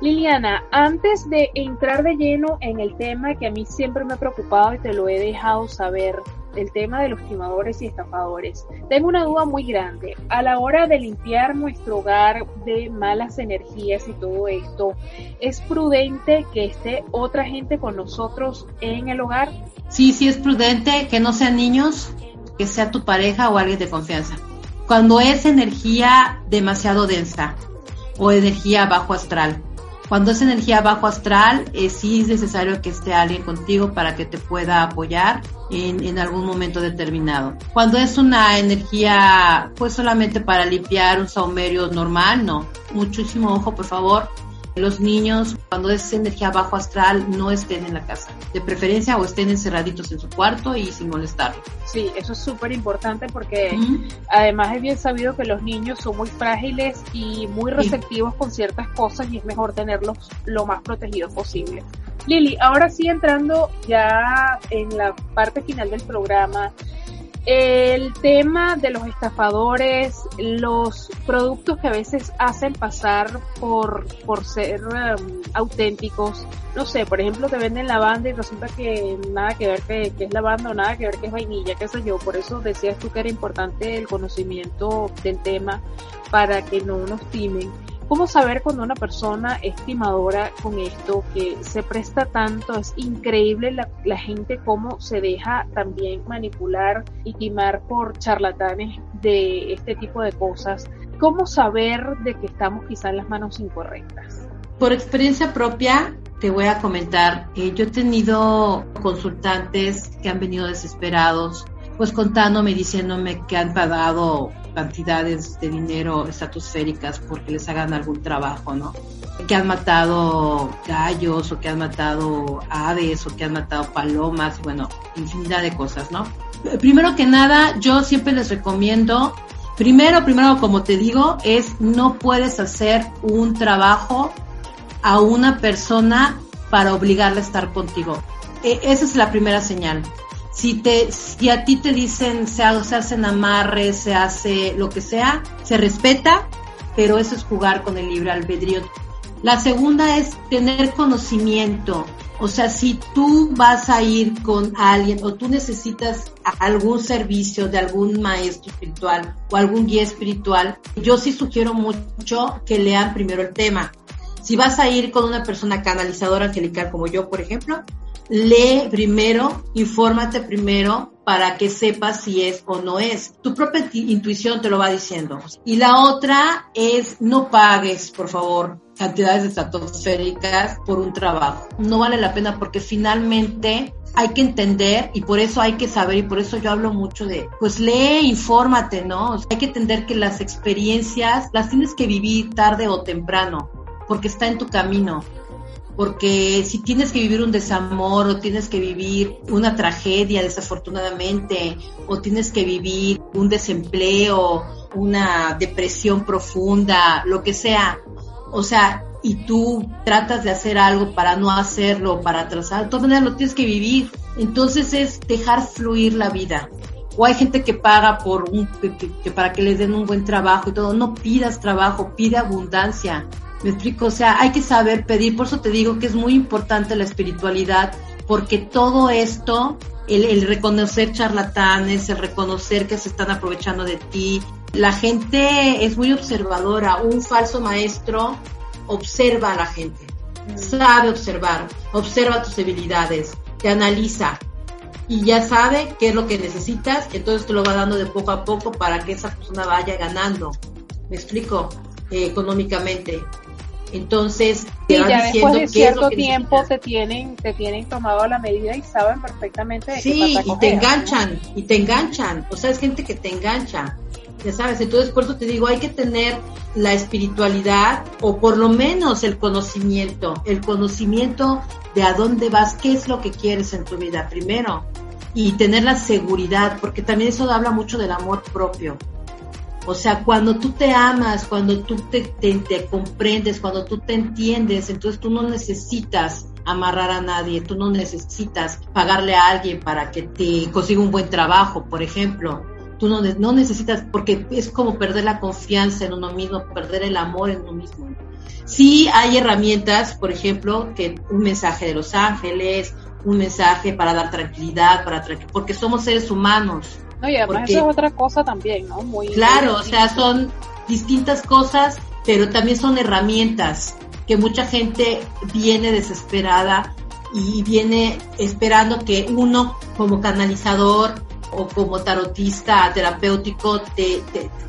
Speaker 1: Liliana, antes de entrar de lleno en el tema que a mí siempre me ha preocupado y te lo he dejado saber, el tema de los timadores y estafadores, tengo una duda muy grande. A la hora de limpiar nuestro hogar de malas energías y todo esto, ¿es prudente que esté otra gente con nosotros en el hogar?
Speaker 3: Sí, sí es prudente que no sean niños, que sea tu pareja o alguien de confianza. Cuando es energía demasiado densa o energía bajo astral. Cuando es energía bajo astral, eh, sí es necesario que esté alguien contigo para que te pueda apoyar en, en, algún momento determinado. Cuando es una energía, pues solamente para limpiar un saumerio normal, no. Muchísimo ojo, por favor, los niños, cuando es energía bajo astral, no estén en la casa. De preferencia o estén encerraditos en su cuarto y sin molestarlos.
Speaker 1: Sí, eso es súper importante porque además es bien sabido que los niños son muy frágiles y muy receptivos con ciertas cosas y es mejor tenerlos lo más protegidos posible. Lili, ahora sí entrando ya en la parte final del programa, el tema de los estafadores, los productos que a veces hacen pasar por, por ser um, auténticos, no sé, por ejemplo te venden lavanda y resulta que nada que ver que, que, es lavanda o nada que ver que es vainilla, qué sé yo, por eso decías tú que era importante el conocimiento del tema para que no nos timen. ¿Cómo saber cuando una persona es timadora con esto, que se presta tanto? Es increíble la, la, gente cómo se deja también manipular y timar por charlatanes de este tipo de cosas. ¿Cómo saber de que estamos quizá en las manos incorrectas?
Speaker 3: Por experiencia propia, te voy a comentar, eh, yo he tenido consultantes que han venido desesperados, pues contándome, diciéndome que han pagado cantidades de dinero estratosféricas porque les hagan algún trabajo, ¿no? Que han matado gallos o que han matado aves o que han matado palomas, bueno, infinidad de cosas, ¿no? Primero que nada, yo siempre les recomiendo, primero, primero, como te digo, es no puedes hacer un trabajo a una persona para obligarle a estar contigo. E, esa es la primera señal si te a ti te dicen se, se hacen amarres, se hace lo que sea, se respeta, pero eso es jugar con el libre albedrío. La segunda es tener conocimiento. O sea, si tú vas a ir con alguien o tú necesitas algún servicio de algún maestro espiritual o algún guía espiritual, yo sí sugiero mucho que lean primero el tema. Si vas a ir con una persona canalizadora angelical como yo, por ejemplo, lee primero, infórmate primero para que sepas si es o no es. Tu propia intuición te lo va diciendo. Y la otra es no pagues, por favor, cantidades estratosféricas por un trabajo. No vale la pena porque finalmente hay que entender y por eso hay que saber y por eso yo hablo mucho de, pues lee, infórmate, ¿no? hay que entender que las experiencias las tienes que vivir tarde o temprano porque está en tu camino porque si tienes que vivir un desamor o tienes que vivir una tragedia desafortunadamente o tienes que vivir un desempleo, una depresión profunda, lo que sea, o sea, y tú tratas de hacer algo para no hacerlo, para atrasar, de todas maneras lo tienes que vivir. Entonces es dejar fluir la vida. O hay gente que paga por un, que para que les den un buen trabajo y todo. No pidas trabajo, pide abundancia me explico, o sea, hay que saber pedir, por eso te digo que es muy importante la espiritualidad, porque todo esto, el, reconocer charlatanes, el reconocer que se están aprovechando de ti, la gente es muy observadora, un falso maestro observa a la gente, mm. sabe observar, observa tus habilidades, te analiza y ya sabe qué es lo que necesitas, entonces te lo va dando de poco a poco para que esa persona vaya ganando. ¿Me explico? Eh, económicamente. Entonces,
Speaker 1: te ya después de cierto tiempo te tienen, te tienen tomado la medida y saben perfectamente de
Speaker 3: Sí, y te enganchan, y te enganchan. O sea, es gente que te engancha. Ya sabes, entonces por eso te digo, hay que tener la espiritualidad o por lo menos el conocimiento, el conocimiento de a dónde vas, qué es lo que quieres en tu vida primero y tener la seguridad, porque también eso habla mucho del amor propio. O sea, cuando tú te amas, cuando tú te, te, comprendes, cuando tú te entiendes, entonces tú no necesitas amarrar a nadie, tú no necesitas pagarle a alguien para que te consiga un buen trabajo, por ejemplo. Tú no, no necesitas, porque es como perder la confianza en uno mismo, perder el amor en uno mismo. Sí hay herramientas, por ejemplo, que un mensaje de los ángeles, un mensaje para dar tranquilidad, para porque somos seres humanos
Speaker 1: no, y además eso es otra cosa también, ¿no? Muy
Speaker 3: claro, o sea, son distintas cosas, pero también son herramientas que mucha gente viene desesperada y viene esperando que uno como canalizador o como tarotista terapéutico te,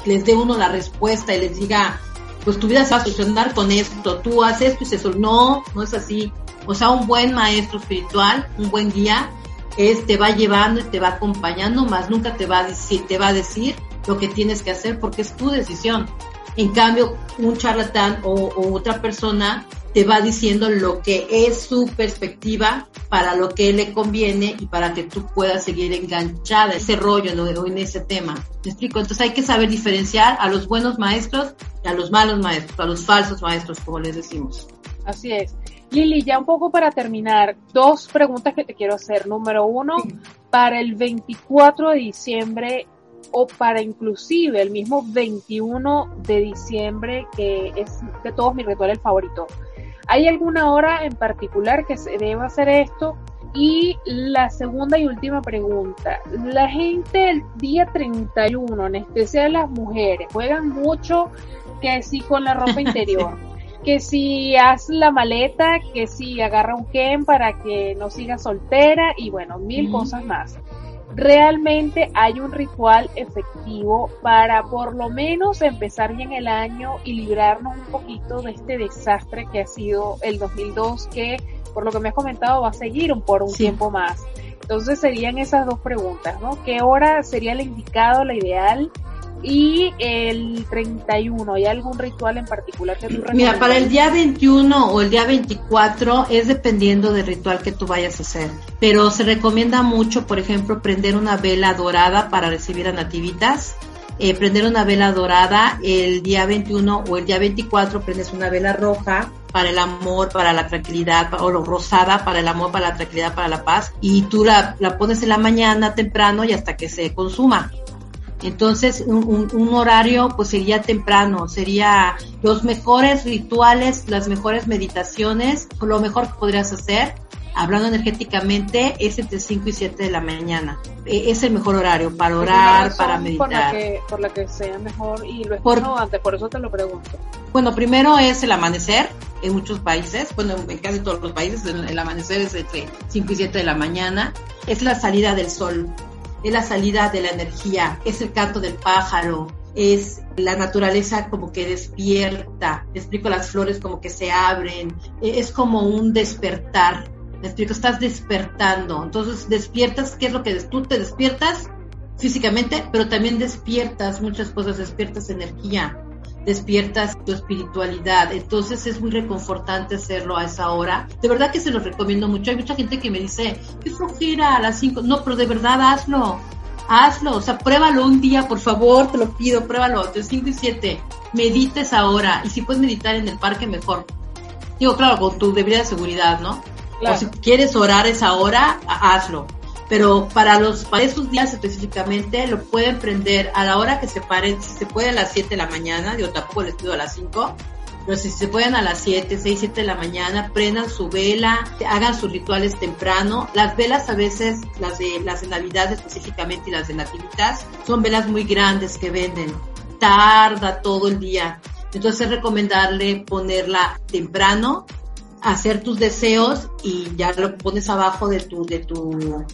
Speaker 3: les dé uno la respuesta y les diga, pues tu vida se va a solucionar con esto, tú haces esto y se No, no es así. O sea, un buen maestro espiritual, un buen guía, es te va llevando y te va acompañando, más nunca te va a decir, te va a decir lo que tienes que hacer porque es tu decisión. En cambio, un charlatán o, otra persona te va diciendo lo que es su perspectiva para lo que le conviene y para que tú puedas seguir enganchada ese rollo en ese tema. ¿Me explico? Entonces hay que saber diferenciar a los buenos maestros y a los malos maestros, a los falsos maestros, como les decimos.
Speaker 1: Así es. Lili, ya un poco para terminar, dos preguntas que te quiero hacer. Número uno, para el 24 de diciembre o para inclusive el mismo 21 de diciembre, que es de todos mis rituales favoritos. ¿Hay alguna hora en particular que se deba hacer esto? Y la segunda y última pregunta. La gente el día 31, en especial las mujeres, juegan mucho que sí con la ropa interior que si haz la maleta, que si agarra un Ken para que no siga soltera y bueno, mil cosas más. Realmente hay un ritual efectivo para por lo menos empezar bien el año y librarnos un poquito de este desastre que ha sido el 2002 que por lo que me has comentado va a seguir por un tiempo más. Entonces serían esas dos preguntas, ¿no? ¿Qué hora sería la indicado, la ideal? Y el 31, ¿hay algún ritual en particular que tú
Speaker 3: Mira, para el día 21 o el día 24 es dependiendo del ritual que tú vayas a hacer, pero se recomienda mucho, por ejemplo, prender una vela dorada para recibir a nativitas. Eh, prender una vela dorada el día 21 o el día 24 prendes una vela roja para el amor, para la tranquilidad, o rosada para el amor, para la tranquilidad, para la paz, y tú la, la pones en la mañana temprano y hasta que se consuma. Entonces, un, horario pues sería temprano, sería los mejores rituales, las mejores meditaciones, lo mejor que podrías hacer, hablando energéticamente, es entre 5 y 7 de la mañana. E, es el mejor horario para orar, para meditar.
Speaker 1: Por la, que, por la que sea mejor y lo por, antes, por eso te lo pregunto.
Speaker 3: Bueno, primero es el amanecer en muchos países, bueno, en casi todos los países, el amanecer es entre 5 y 7 de la mañana, es la salida del sol es la salida de la energía, es el canto del pájaro, es la naturaleza como que despierta, explico, las flores como que se abren, e, es como un despertar, me explico, estás despertando, entonces despiertas, ¿qué es lo que tú te despiertas? físicamente, pero también despiertas muchas cosas, despiertas energía, despiertas tu espiritualidad. Entonces es muy reconfortante hacerlo a esa hora. De verdad que se lo recomiendo mucho. Hay mucha gente que me dice, qué flojera a las 5. No, pero de verdad hazlo. Hazlo, o sea, pruébalo un día, por favor, te lo pido, pruébalo, de 5 y 7. Medites ahora, y si puedes meditar en el parque, mejor. Digo, claro, con tu debida seguridad, ¿no? O si quieres orar esa hora, hazlo pero para los para esos días específicamente lo pueden prender a la hora que se paren, si se puede a las 7 de la mañana, yo tampoco les pido a las 5, pero si se pueden a las 7, 6, 7 de la mañana, prendan su vela, hagan sus rituales temprano. Las velas a veces, las de las de Navidad específicamente y las de Nativitas, son velas muy grandes que venden. Tarda todo el día. Entonces es recomendable ponerla temprano, hacer tus deseos y ya lo pones abajo de tu, de tu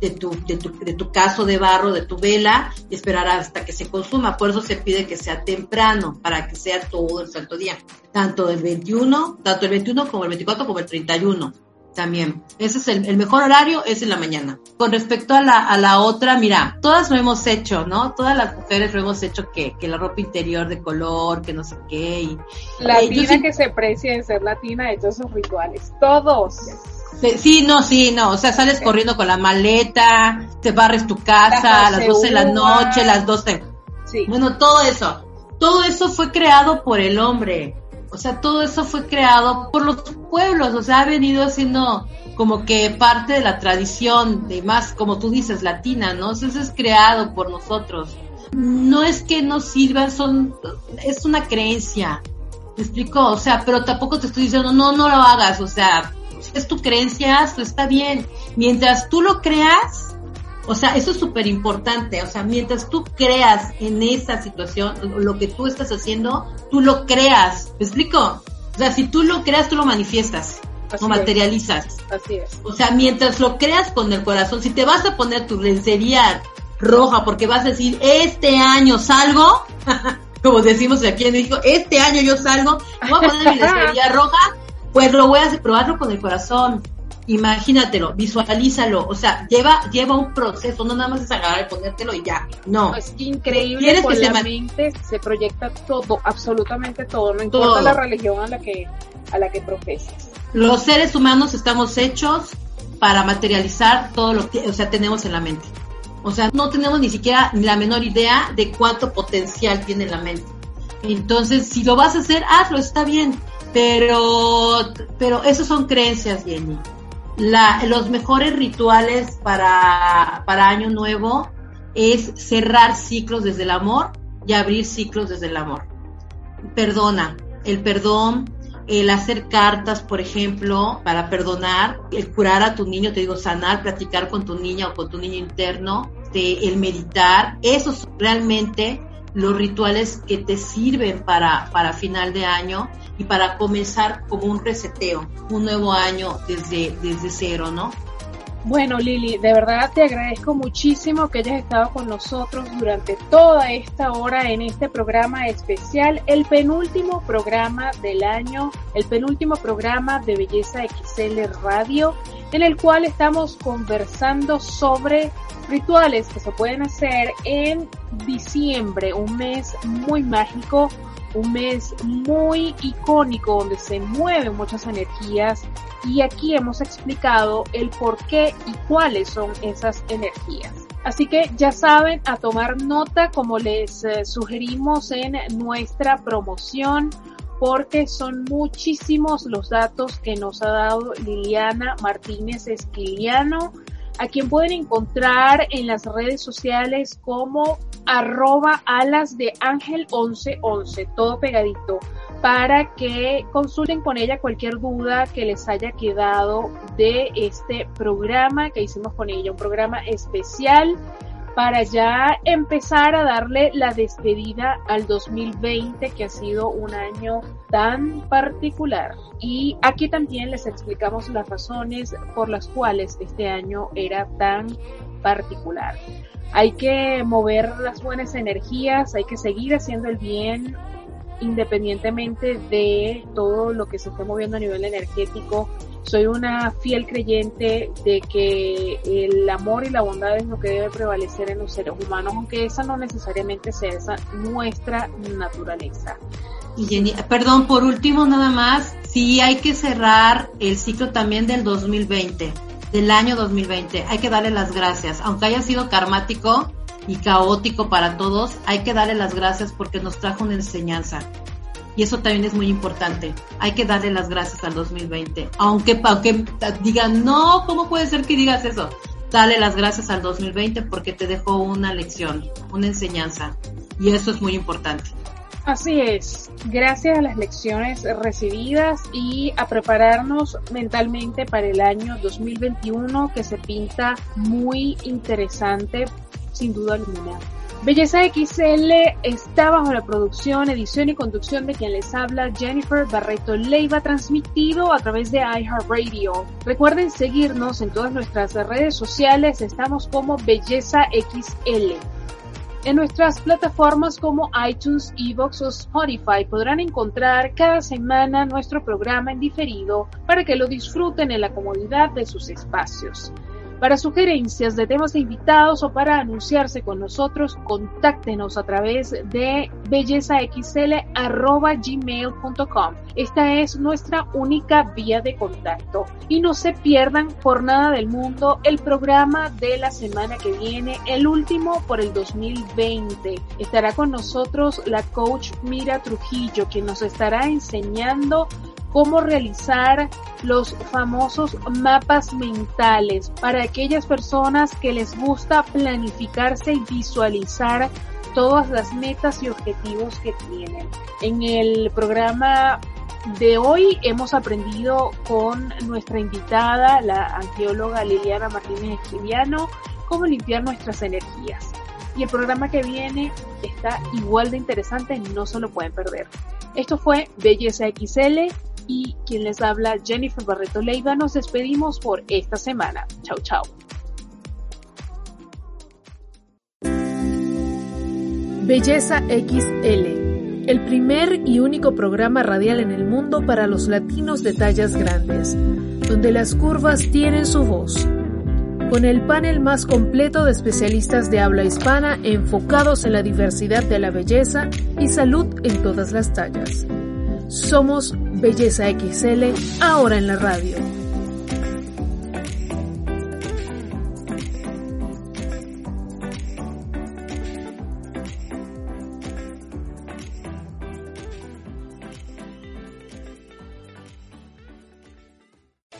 Speaker 3: de tu, de tu, de tu caso de barro, de tu vela, y esperar hasta que se consuma. Por eso se pide que sea temprano, para que sea todo el santo día. Tanto el 21, tanto el 21 como el 24 como el 31. también. Ese es el, mejor horario, es en la mañana. Con respecto a la, a la otra, mira, todas lo hemos hecho, ¿no? Todas las mujeres lo hemos hecho que, que la ropa interior de color, que no sé qué. Y,
Speaker 1: latina eh, que se precia de ser latina de todos esos rituales, todos.
Speaker 3: Sí, no, sí, no, o sea, sales corriendo con la maleta, te barres tu casa a las 12 de la noche, las 12. Sí. Bueno, todo eso, todo eso fue creado por el hombre. O sea, todo eso fue creado por los pueblos, o sea, ha venido siendo como que parte de la tradición, de más, como tú dices, latina, ¿no? eso es creado por nosotros. No es que no sirvan, son, es una creencia. ¿Me explico? O sea, pero tampoco te estoy diciendo, no, no lo hagas, o sea, es tu creencia, está bien. Mientras tú lo creas, o sea, eso es súper importante. O sea, mientras tú creas en esa situación, lo que tú estás haciendo, tú lo creas. ¿Me explico? O sea, si tú lo creas, tú lo manifiestas. lo materializas.
Speaker 1: Así es.
Speaker 3: O sea, mientras lo creas con el corazón, si te vas a poner tu lencería roja porque vas a decir, este año salgo, como decimos aquí en México, este año yo salgo, voy a poner mi lencería roja, pues lo voy a hacer, probarlo con el corazón imagínatelo, visualízalo, o sea, lleva, lleva un proceso, no nada más es agarrar y ponértelo y ya, no.
Speaker 1: Es que increíble, con que la se mente se proyecta todo, absolutamente todo, no importa la religión a la que, a la que profeses.
Speaker 3: Los seres humanos estamos hechos para materializar todo lo que, o sea, tenemos en la mente. O sea, no tenemos ni siquiera la menor idea de cuánto potencial tiene la mente. Entonces, si lo vas a hacer, hazlo, está bien. Pero, pero eso son creencias, Jenny los mejores rituales para, para Año Nuevo es cerrar ciclos desde el amor y abrir ciclos desde el amor. Perdona, el perdón, el hacer cartas, por ejemplo, para perdonar, el curar a tu niño, te digo, sanar, platicar con tu niña o con tu niño interno, el meditar, esos realmente los rituales que te sirven para, para final de año y para comenzar como un reseteo, un nuevo año desde, desde cero, ¿no?
Speaker 1: Bueno, Lili, de verdad te agradezco muchísimo que hayas estado con nosotros durante toda esta hora en este programa especial, el penúltimo programa del año, el penúltimo programa de Belleza XL Radio, en el cual estamos conversando sobre rituales que se pueden hacer en diciembre, un mes muy mágico, un mes muy icónico donde se mueven muchas energías y aquí hemos explicado el por qué y cuáles son esas energías. Así que ya saben a tomar nota como les eh, sugerimos en nuestra promoción porque son muchísimos los datos que nos ha dado Liliana Martínez Esquiliano a quien pueden encontrar en las redes sociales como arroba alas de ángel 1111, todo pegadito, para que consulten con ella cualquier duda que les haya quedado de este programa que hicimos con ella, un programa especial para ya empezar a darle la despedida al 2020 que ha sido un año tan particular. Y aquí también les explicamos las razones por las cuales este año era tan particular. Hay que mover las buenas energías, hay que seguir haciendo el bien independientemente de todo lo que se esté moviendo a nivel energético soy una fiel creyente de que el amor y la bondad es lo que debe prevalecer en los seres humanos, aunque esa no necesariamente sea nuestra naturaleza.
Speaker 3: Y Jenny, perdón, por último nada más, sí hay que cerrar el ciclo también del 2020, del año 2020. Hay que darle las gracias, aunque haya sido karmático y caótico para todos, hay que darle las gracias porque nos trajo una enseñanza y eso también es muy importante. Hay que darle las gracias al 2020. Aunque, aunque digan, no, ¿cómo puede ser que digas eso? Dale las gracias al 2020 porque te dejó una lección, una enseñanza. Y eso es muy importante.
Speaker 1: Así es, gracias a las lecciones recibidas y a prepararnos mentalmente para el año 2021 que se pinta muy interesante, sin duda alguna. Belleza XL está bajo la producción, edición y conducción de quien les habla Jennifer Barreto Leiva, transmitido a través de iHeartRadio. Recuerden seguirnos en todas nuestras redes sociales, estamos como Belleza XL. En nuestras plataformas como iTunes, Evox o Spotify podrán encontrar cada semana nuestro programa en diferido para que lo disfruten en la comodidad de sus espacios. Para sugerencias de temas de invitados o para anunciarse con nosotros, contáctenos a través de bellezaxl.gmail.com. Esta es nuestra única vía de contacto. Y no se pierdan por nada del mundo el programa de la semana que viene, el último por el 2020. Estará con nosotros la coach Mira Trujillo, quien nos estará enseñando cómo realizar los famosos mapas mentales para aquellas personas que les gusta planificarse y visualizar todas las metas y objetivos que tienen. En el programa de hoy hemos aprendido con nuestra invitada, la arqueóloga Liliana Martínez Esquiviano, cómo limpiar nuestras energías. Y el programa que viene está igual de interesante, no se lo pueden perder. Esto fue Belleza XL y quien les habla Jennifer Barreto Leiva. Nos despedimos por esta semana. Chau, chau. Belleza XL, el primer y único programa radial en el mundo para los latinos de tallas grandes, donde las curvas tienen su voz. Con el panel más completo de especialistas de habla hispana enfocados en la diversidad de la belleza y salud en todas las tallas. Somos Belleza XL, ahora en la radio.